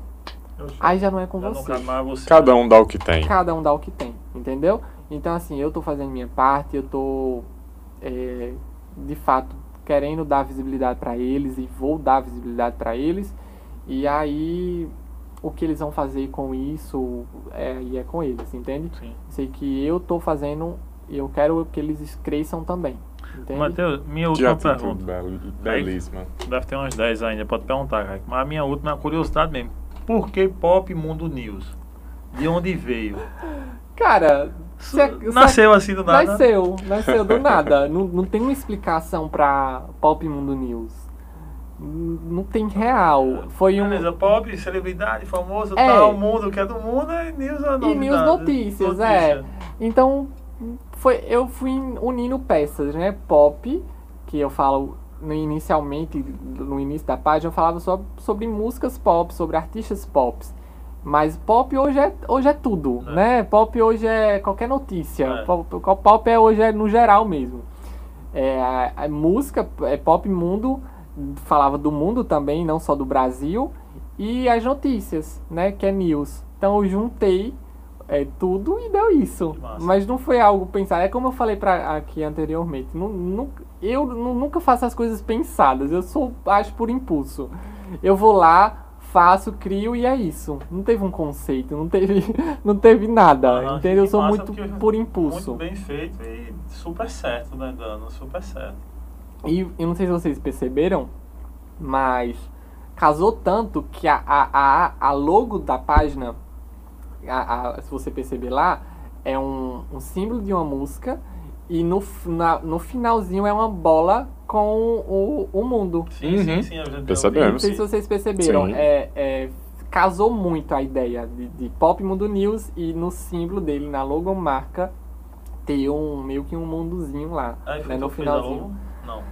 aí já não é com você.
você.
Cada um dá o que tem.
Cada um dá o que tem, entendeu? Então, assim, eu tô fazendo minha parte, eu tô, é, de fato, querendo dar visibilidade para eles e vou dar visibilidade para eles. E aí, o que eles vão fazer com isso é, e é com eles, entende?
Sim.
Sei que eu tô fazendo e eu quero que eles cresçam também?
Matheus, minha última
atitude
pergunta.
bel- belíssima.
Deve ter umas 10 ainda, pode perguntar, Kaique. Mas a minha última é curiosidade mesmo. Por que Pop Mundo News? De onde veio?
Cara,
Nasceu assim do nada?
Nasceu, nasceu do nada. não, não tem uma explicação pra Pop Mundo News. Não tem real. Foi um.
Beleza, pop, celebridade, famoso,
É.
tal, mundo, que é do mundo, e news é
E news notícias, é. Então, foi, eu fui unindo peças, né? Pop, que eu falo no- inicialmente, no início da página, eu falava só sobre músicas pop, sobre artistas pop. Mas pop hoje é, hoje é tudo,
É.
né? Pop hoje é qualquer notícia.
É.
Pop, pop é hoje é no geral mesmo. É, a, a música, é pop mundo, falava do mundo também, não só do Brasil. E as notícias, né? Que é news. Então eu juntei é, tudo e deu isso. Mas não foi algo pensado. É como eu falei pra, aqui anteriormente. Nu- nu- eu nu- nunca faço as coisas pensadas. Eu sou, acho por impulso. Eu vou lá, faço, crio e é isso. Não teve um conceito, não teve, não teve nada.
Aham,
entendeu? Eu sou muito por impulso.
Muito bem feito e super certo, né, Dano? Super certo.
E eu não sei se vocês perceberam, mas casou tanto que a, a, a, a logo da página, a, a- se você perceber lá, é um, um símbolo de uma música e no, na, no finalzinho é uma bola com o, o mundo.
Sim,
Uhum.
sim, sim.
Percebemos.
Não sei se vocês perceberam.
Sim.
É, é, casou muito a ideia de, de Pop Mundo News e no símbolo dele, na logomarca, ter um meio que um mundozinho lá.
Aí foi
né, no finalzinho.
Não.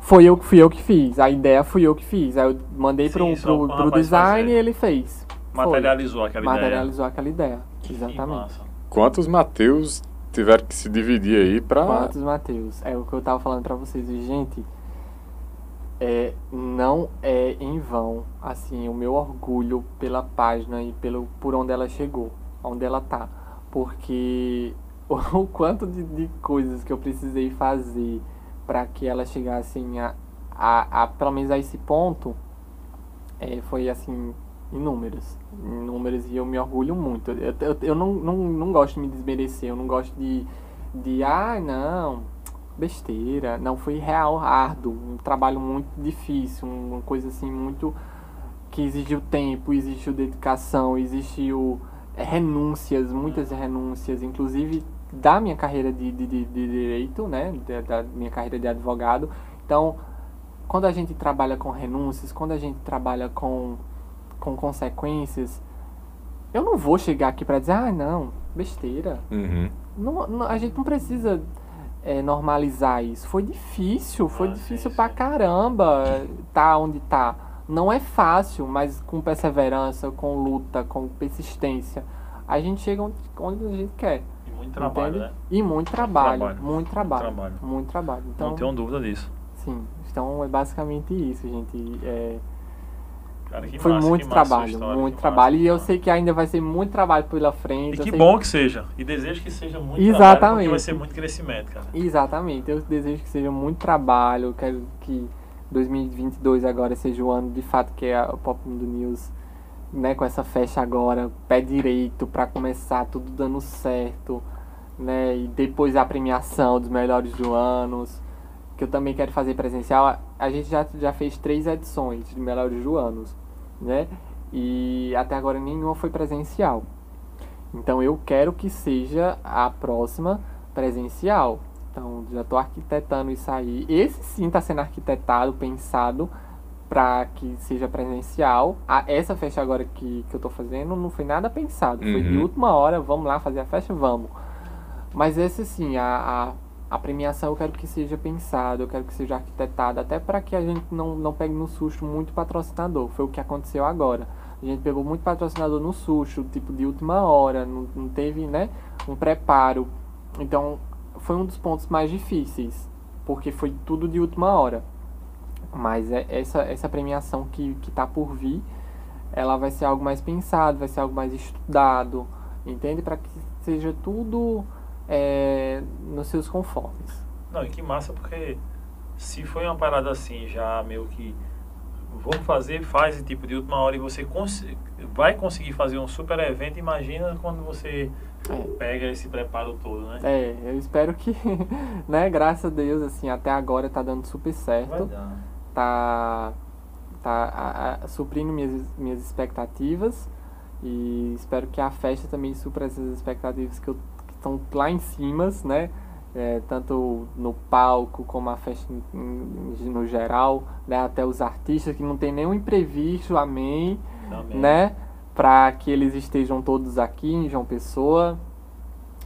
Foi eu, fui eu que fiz. A ideia fui eu que fiz. Aí eu mandei pro,
Sim, só
pro,
pro
pro design
fazer.
e ele fez. Foi.
Materializou aquela
Materializou aquela ideia.
ideia. Que
Exatamente.
massa.
Quantos Mateus tiveram que se dividir aí pra.
Quantos Mateus? É o que eu tava falando pra vocês. Gente, é, não é em vão, assim, o meu orgulho pela página e pelo, por onde ela chegou, onde ela tá. Porque o quanto de, de coisas que eu precisei fazer para que ela chegasse assim, a, a, a, pelo menos a esse ponto, é, foi assim, inúmeros. Inúmeros e eu me orgulho muito. Eu, eu, eu não, não, não gosto de me desmerecer, eu não gosto de, de ah, não, besteira. Não, foi real, árduo, um trabalho muito difícil, uma coisa assim muito que exigiu tempo, exigiu dedicação, exigiu é, renúncias, muitas renúncias, inclusive da minha carreira de, de, de, de direito, né, da, da minha carreira de advogado. Então, quando a gente trabalha com renúncias, quando a gente trabalha com, com consequências, eu não vou chegar aqui para dizer, ah, não, besteira.
Uhum.
Não, não- a gente não precisa é, normalizar isso. Foi difícil, foi
Ah,
difícil
sim,
pra caramba tá onde tá. Não é fácil, mas com perseverança, com luta, com persistência, a gente chega onde, onde a gente quer.
E muito trabalho,
entende?
né?
E muito trabalho,
trabalho.
muito trabalho,
trabalho.
muito trabalho. Então,
Não tenho dúvida disso.
sim, então é basicamente isso, gente. É,
Cara, que
foi
massa,
muito
que massa
trabalho,
história,
muito trabalho.
massa,
E eu sei que ainda vai ser muito trabalho pela frente.
E que bom que seja. E desejo que seja muito trabalho,
Exatamente.
porque vai ser muito crescimento, cara.
Exatamente, eu desejo que seja muito trabalho, quero que 2022 agora seja o ano de fato que é o Pop Mundo News, né, com essa festa agora, pé direito pra começar tudo dando certo, né, e depois a premiação dos melhores do ano, que eu também quero fazer presencial. A, gente já, já fez três edições de melhores do ano, né, e até agora nenhuma foi presencial. Então eu quero que seja a próxima presencial. Então já estou arquitetando isso aí. Esse sim está sendo arquitetado, pensado para que seja presencial. A, essa festa agora que, que eu estou fazendo não foi nada pensado. Foi de
Uhum.
última hora, vamos lá fazer a festa, vamos. Mas esse sim, a, a, a premiação eu quero que seja pensado, eu quero que seja arquitetado, até para que a gente não, não pegue no susto muito patrocinador. Foi o que aconteceu agora. A gente pegou muito patrocinador no susto, tipo de última hora, não, não teve, né, um preparo. Então, foi um dos pontos mais difíceis, porque foi tudo de última hora. Mas é essa essa premiação que que tá por vir, ela vai ser algo mais pensado, vai ser algo mais estudado, entende? Para que seja tudo é, nos seus conformes.
Não, e que massa, porque se foi uma parada assim, já meio que vamos fazer, faz tipo de última hora e você cons vai conseguir fazer um super evento, imagina quando você
É.
pega esse preparo todo, né?
É, eu espero que, né, graças a Deus, assim, até agora tá dando super
Vai
certo.
dar.
tá, tá a- a- suprindo minhas, minhas expectativas e espero que a festa também supra essas expectativas que eu- estão lá em cima, né? É, tanto no palco como a festa em- em- no geral, né? até os artistas que não tem nenhum imprevisto, amém,
Também.
né? Para que eles estejam todos aqui em João Pessoa.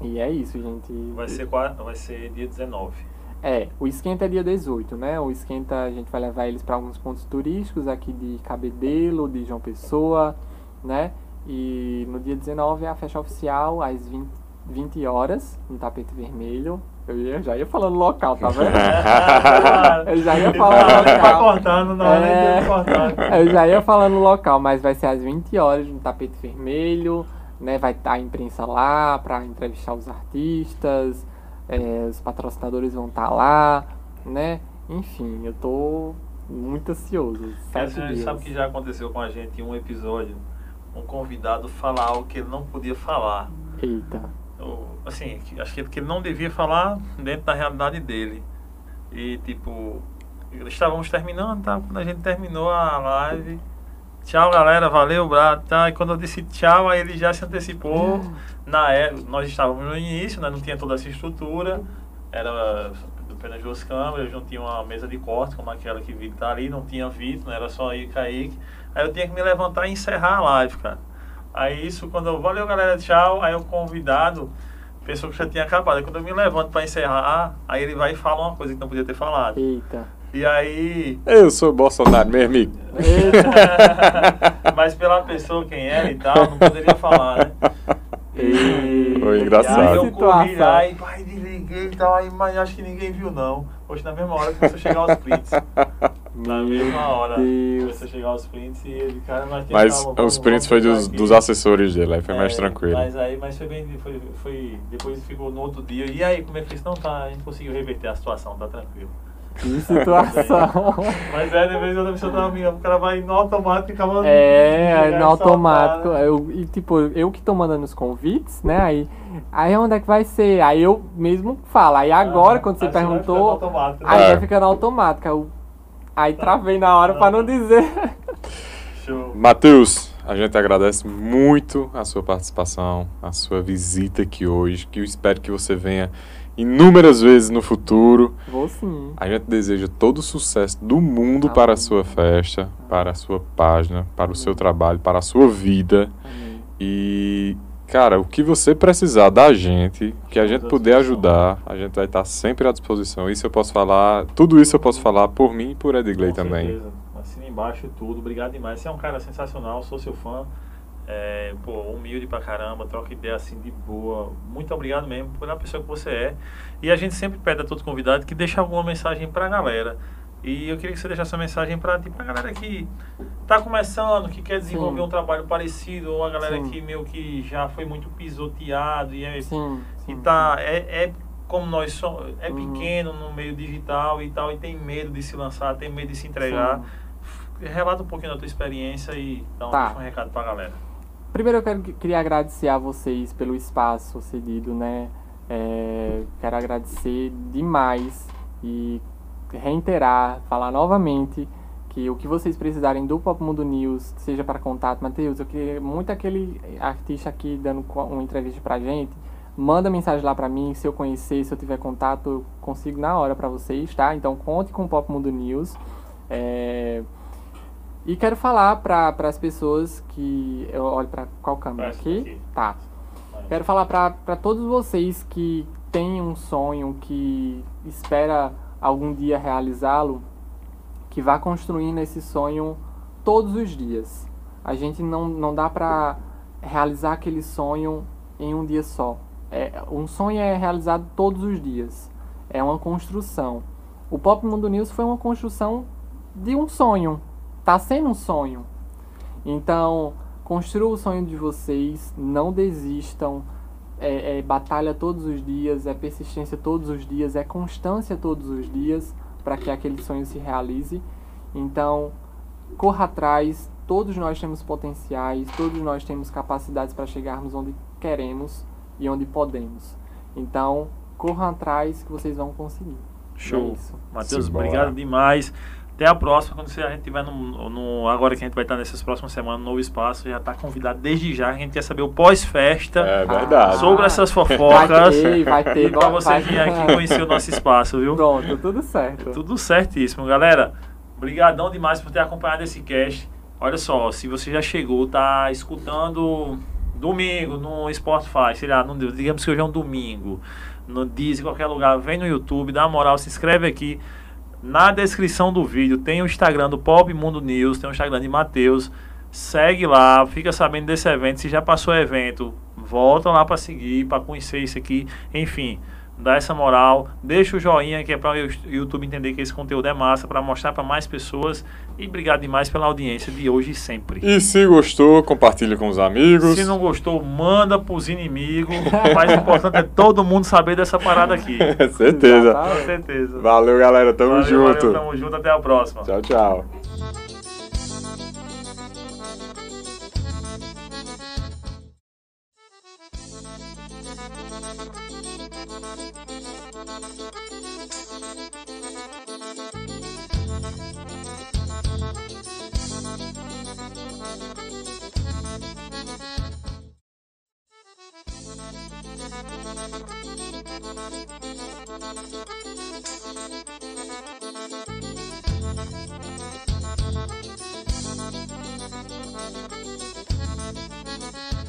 E é isso, gente.
Vai ser, vai ser dia 19.
É, o esquenta é dia 18, né? O esquenta a gente vai levar eles para alguns pontos turísticos aqui de Cabedelo, de João Pessoa, né? E no dia 19 é a festa oficial, às 20, 20 horas, no tapete vermelho. Eu ia- já ia falando local, tá vendo? Eu já ia falar
Vai
local.
cortando, não
É.
é.
Eu já ia falando local, mas vai ser às 20 horas no tapete vermelho, né? Vai estar a imprensa lá para entrevistar os artistas, é, os patrocinadores vão estar lá, né? Enfim, eu tô muito ansioso. Sete dias.
sabe que já aconteceu com a gente em um episódio, um convidado falar algo que ele não podia falar.
Eita.
Assim, acho que ele não devia falar dentro da realidade dele. E tipo, estávamos terminando, tá? Quando a gente terminou a live. Tchau galera, valeu, Brado. Tá? E quando eu disse tchau, aí ele já se antecipou. Na é, nós estávamos no início, né? não tinha toda essa estrutura. Era apenas duas câmeras, não tinha uma mesa de corte como aquela que Vitor tá ali, não tinha Vitor, não era só aí Kaique. Aí eu tinha que me levantar e encerrar a live, cara. Aí isso, quando eu, valeu galera, tchau, aí o convidado pensou que já tinha acabado. Aí quando eu me levanto pra encerrar, aí ele vai e fala uma coisa que não podia ter falado.
Eita.
E aí,
Eu sou Bolsonaro, meu amigo.
Eita.
mas pela pessoa quem era e tal, não poderia falar, né?
E-
Foi
E
engraçado.
aí eu corri lá e pai, desliguei e tal, aí, mas acho que ninguém viu não. Hoje na mesma hora começou a chegar os prints. Na mesma hora
Deus.
começou a chegar os prints e ele, cara, mas tem
Mas
calma,
os prints foi dos,
aqui.
dos assessores dele, aí foi mais
É,
tranquilo.
Mas aí, mas foi bem, foi, foi, depois ficou no outro dia. E aí, como é que fez? Não, tá, a gente conseguiu reverter a situação, tá tranquilo.
Que situação.
Mas é, de vez em quando a pessoa tá amiga, o cara vai no automático e acaba.
É, no automático.
né?
Eu, e tipo, eu que tô mandando os convites, né? Aí, aí onde é que vai ser? Aí eu mesmo falo. Aí agora, quando você
Aí vai
perguntou,
ficando automático, né?
aí
É.
vai ficando automático. Aí, travei na hora pra não dizer.
Show.
Matheus, a gente agradece muito a sua participação, a sua visita aqui hoje, que eu espero que você venha inúmeras vezes no futuro.
Vou sim.
A gente deseja todo o sucesso do mundo
Amém.
para a sua festa, para a sua página, para o seu trabalho, para a sua vida.
Amém.
E, cara, o que você precisar da gente, que a gente puder ajudar, a gente vai estar sempre à disposição. Isso eu posso falar, tudo isso eu posso falar por mim e por Edgley também.
certeza. Assina embaixo tudo. Obrigado demais. Você é um cara sensacional, sou seu fã. É, pô, humilde pra caramba, troca ideia assim de boa. Muito obrigado mesmo pela pessoa que você é. E a gente sempre pede a todo convidado que deixe alguma mensagem pra galera. E eu queria que você deixasse uma mensagem pra, tipo, a galera que tá começando, que quer desenvolver
Sim.
um trabalho parecido, ou a galera
Sim.
que meio que já foi muito pisoteado e é,
Sim,
e tá, é, é como nós somos, é
Uhum.
pequeno no meio digital e tal, e tem medo de se lançar, tem medo de se entregar. Relata um pouquinho da tua experiência e dá um,
Tá.
um recado pra galera.
Primeiro eu quero, queria agradecer a vocês pelo espaço cedido, né? É, quero agradecer demais e reiterar, falar novamente que o que vocês precisarem do Pop Mundo News, seja para contato, Matheus, eu queria muito aquele artista aqui dando uma entrevista pra gente, manda mensagem lá pra mim, se eu conhecer, se eu tiver contato, eu consigo na hora pra vocês, tá? Então conte com o Pop Mundo News. É, E quero falar para as pessoas que. Eu olho para qual câmera aqui?
daqui.
Tá. Quero falar para todos vocês que têm um sonho, que espera algum dia realizá-lo, que vá construindo esse sonho todos os dias. A gente não, não dá para realizar aquele sonho em um dia só. É, um sonho é realizado todos os dias. É uma construção. O Pop Mundo News foi uma construção de um sonho. Tá sendo um sonho. Então, construa o sonho de vocês, não desistam. É, é batalha todos os dias, é persistência todos os dias, é constância todos os dias para que aquele sonho se realize. Então, corra atrás. Todos nós temos potenciais, todos nós temos capacidades para chegarmos onde queremos e onde podemos. Então, corram atrás que vocês vão conseguir.
Show.
É isso.
Matheus, obrigado demais. Até a próxima, quando a gente estiver no, no- Agora que a gente vai estar nessas próximas semanas no novo espaço, já está convidado desde já. A gente quer saber o pós-festa
É verdade.
sobre essas
Vai
fofocas.
ter, vai ter.
E pra você
vai-
vir aqui conhecer o nosso espaço, viu?
Pronto, tudo certo.
Tudo certíssimo, galera. Obrigadão demais por ter acompanhado esse cast. Olha só, se você já chegou, tá escutando domingo no Spotify, sei lá, no, digamos que hoje é um domingo, no em qualquer lugar, vem no YouTube, dá uma moral, se inscreve aqui. Na descrição do vídeo tem o Instagram do Pop Mundo News, tem o Instagram de Matheus. Segue lá, fica sabendo desse evento. Se já passou o evento, volta lá para seguir, para conhecer isso aqui. Enfim, dá essa moral, deixa o joinha que é para o YouTube entender que esse conteúdo é massa, para mostrar para mais pessoas. E obrigado demais pela audiência de hoje e sempre.
E se gostou, compartilha com os amigos.
Se não gostou, manda pros inimigos. O mais importante é todo mundo saber dessa parada aqui.
Certeza.
Com certeza.
Valeu, galera. Tamo
Valeu,
junto.
valeu, tamo junto, até a próxima.
Tchau, tchau.
Thank you.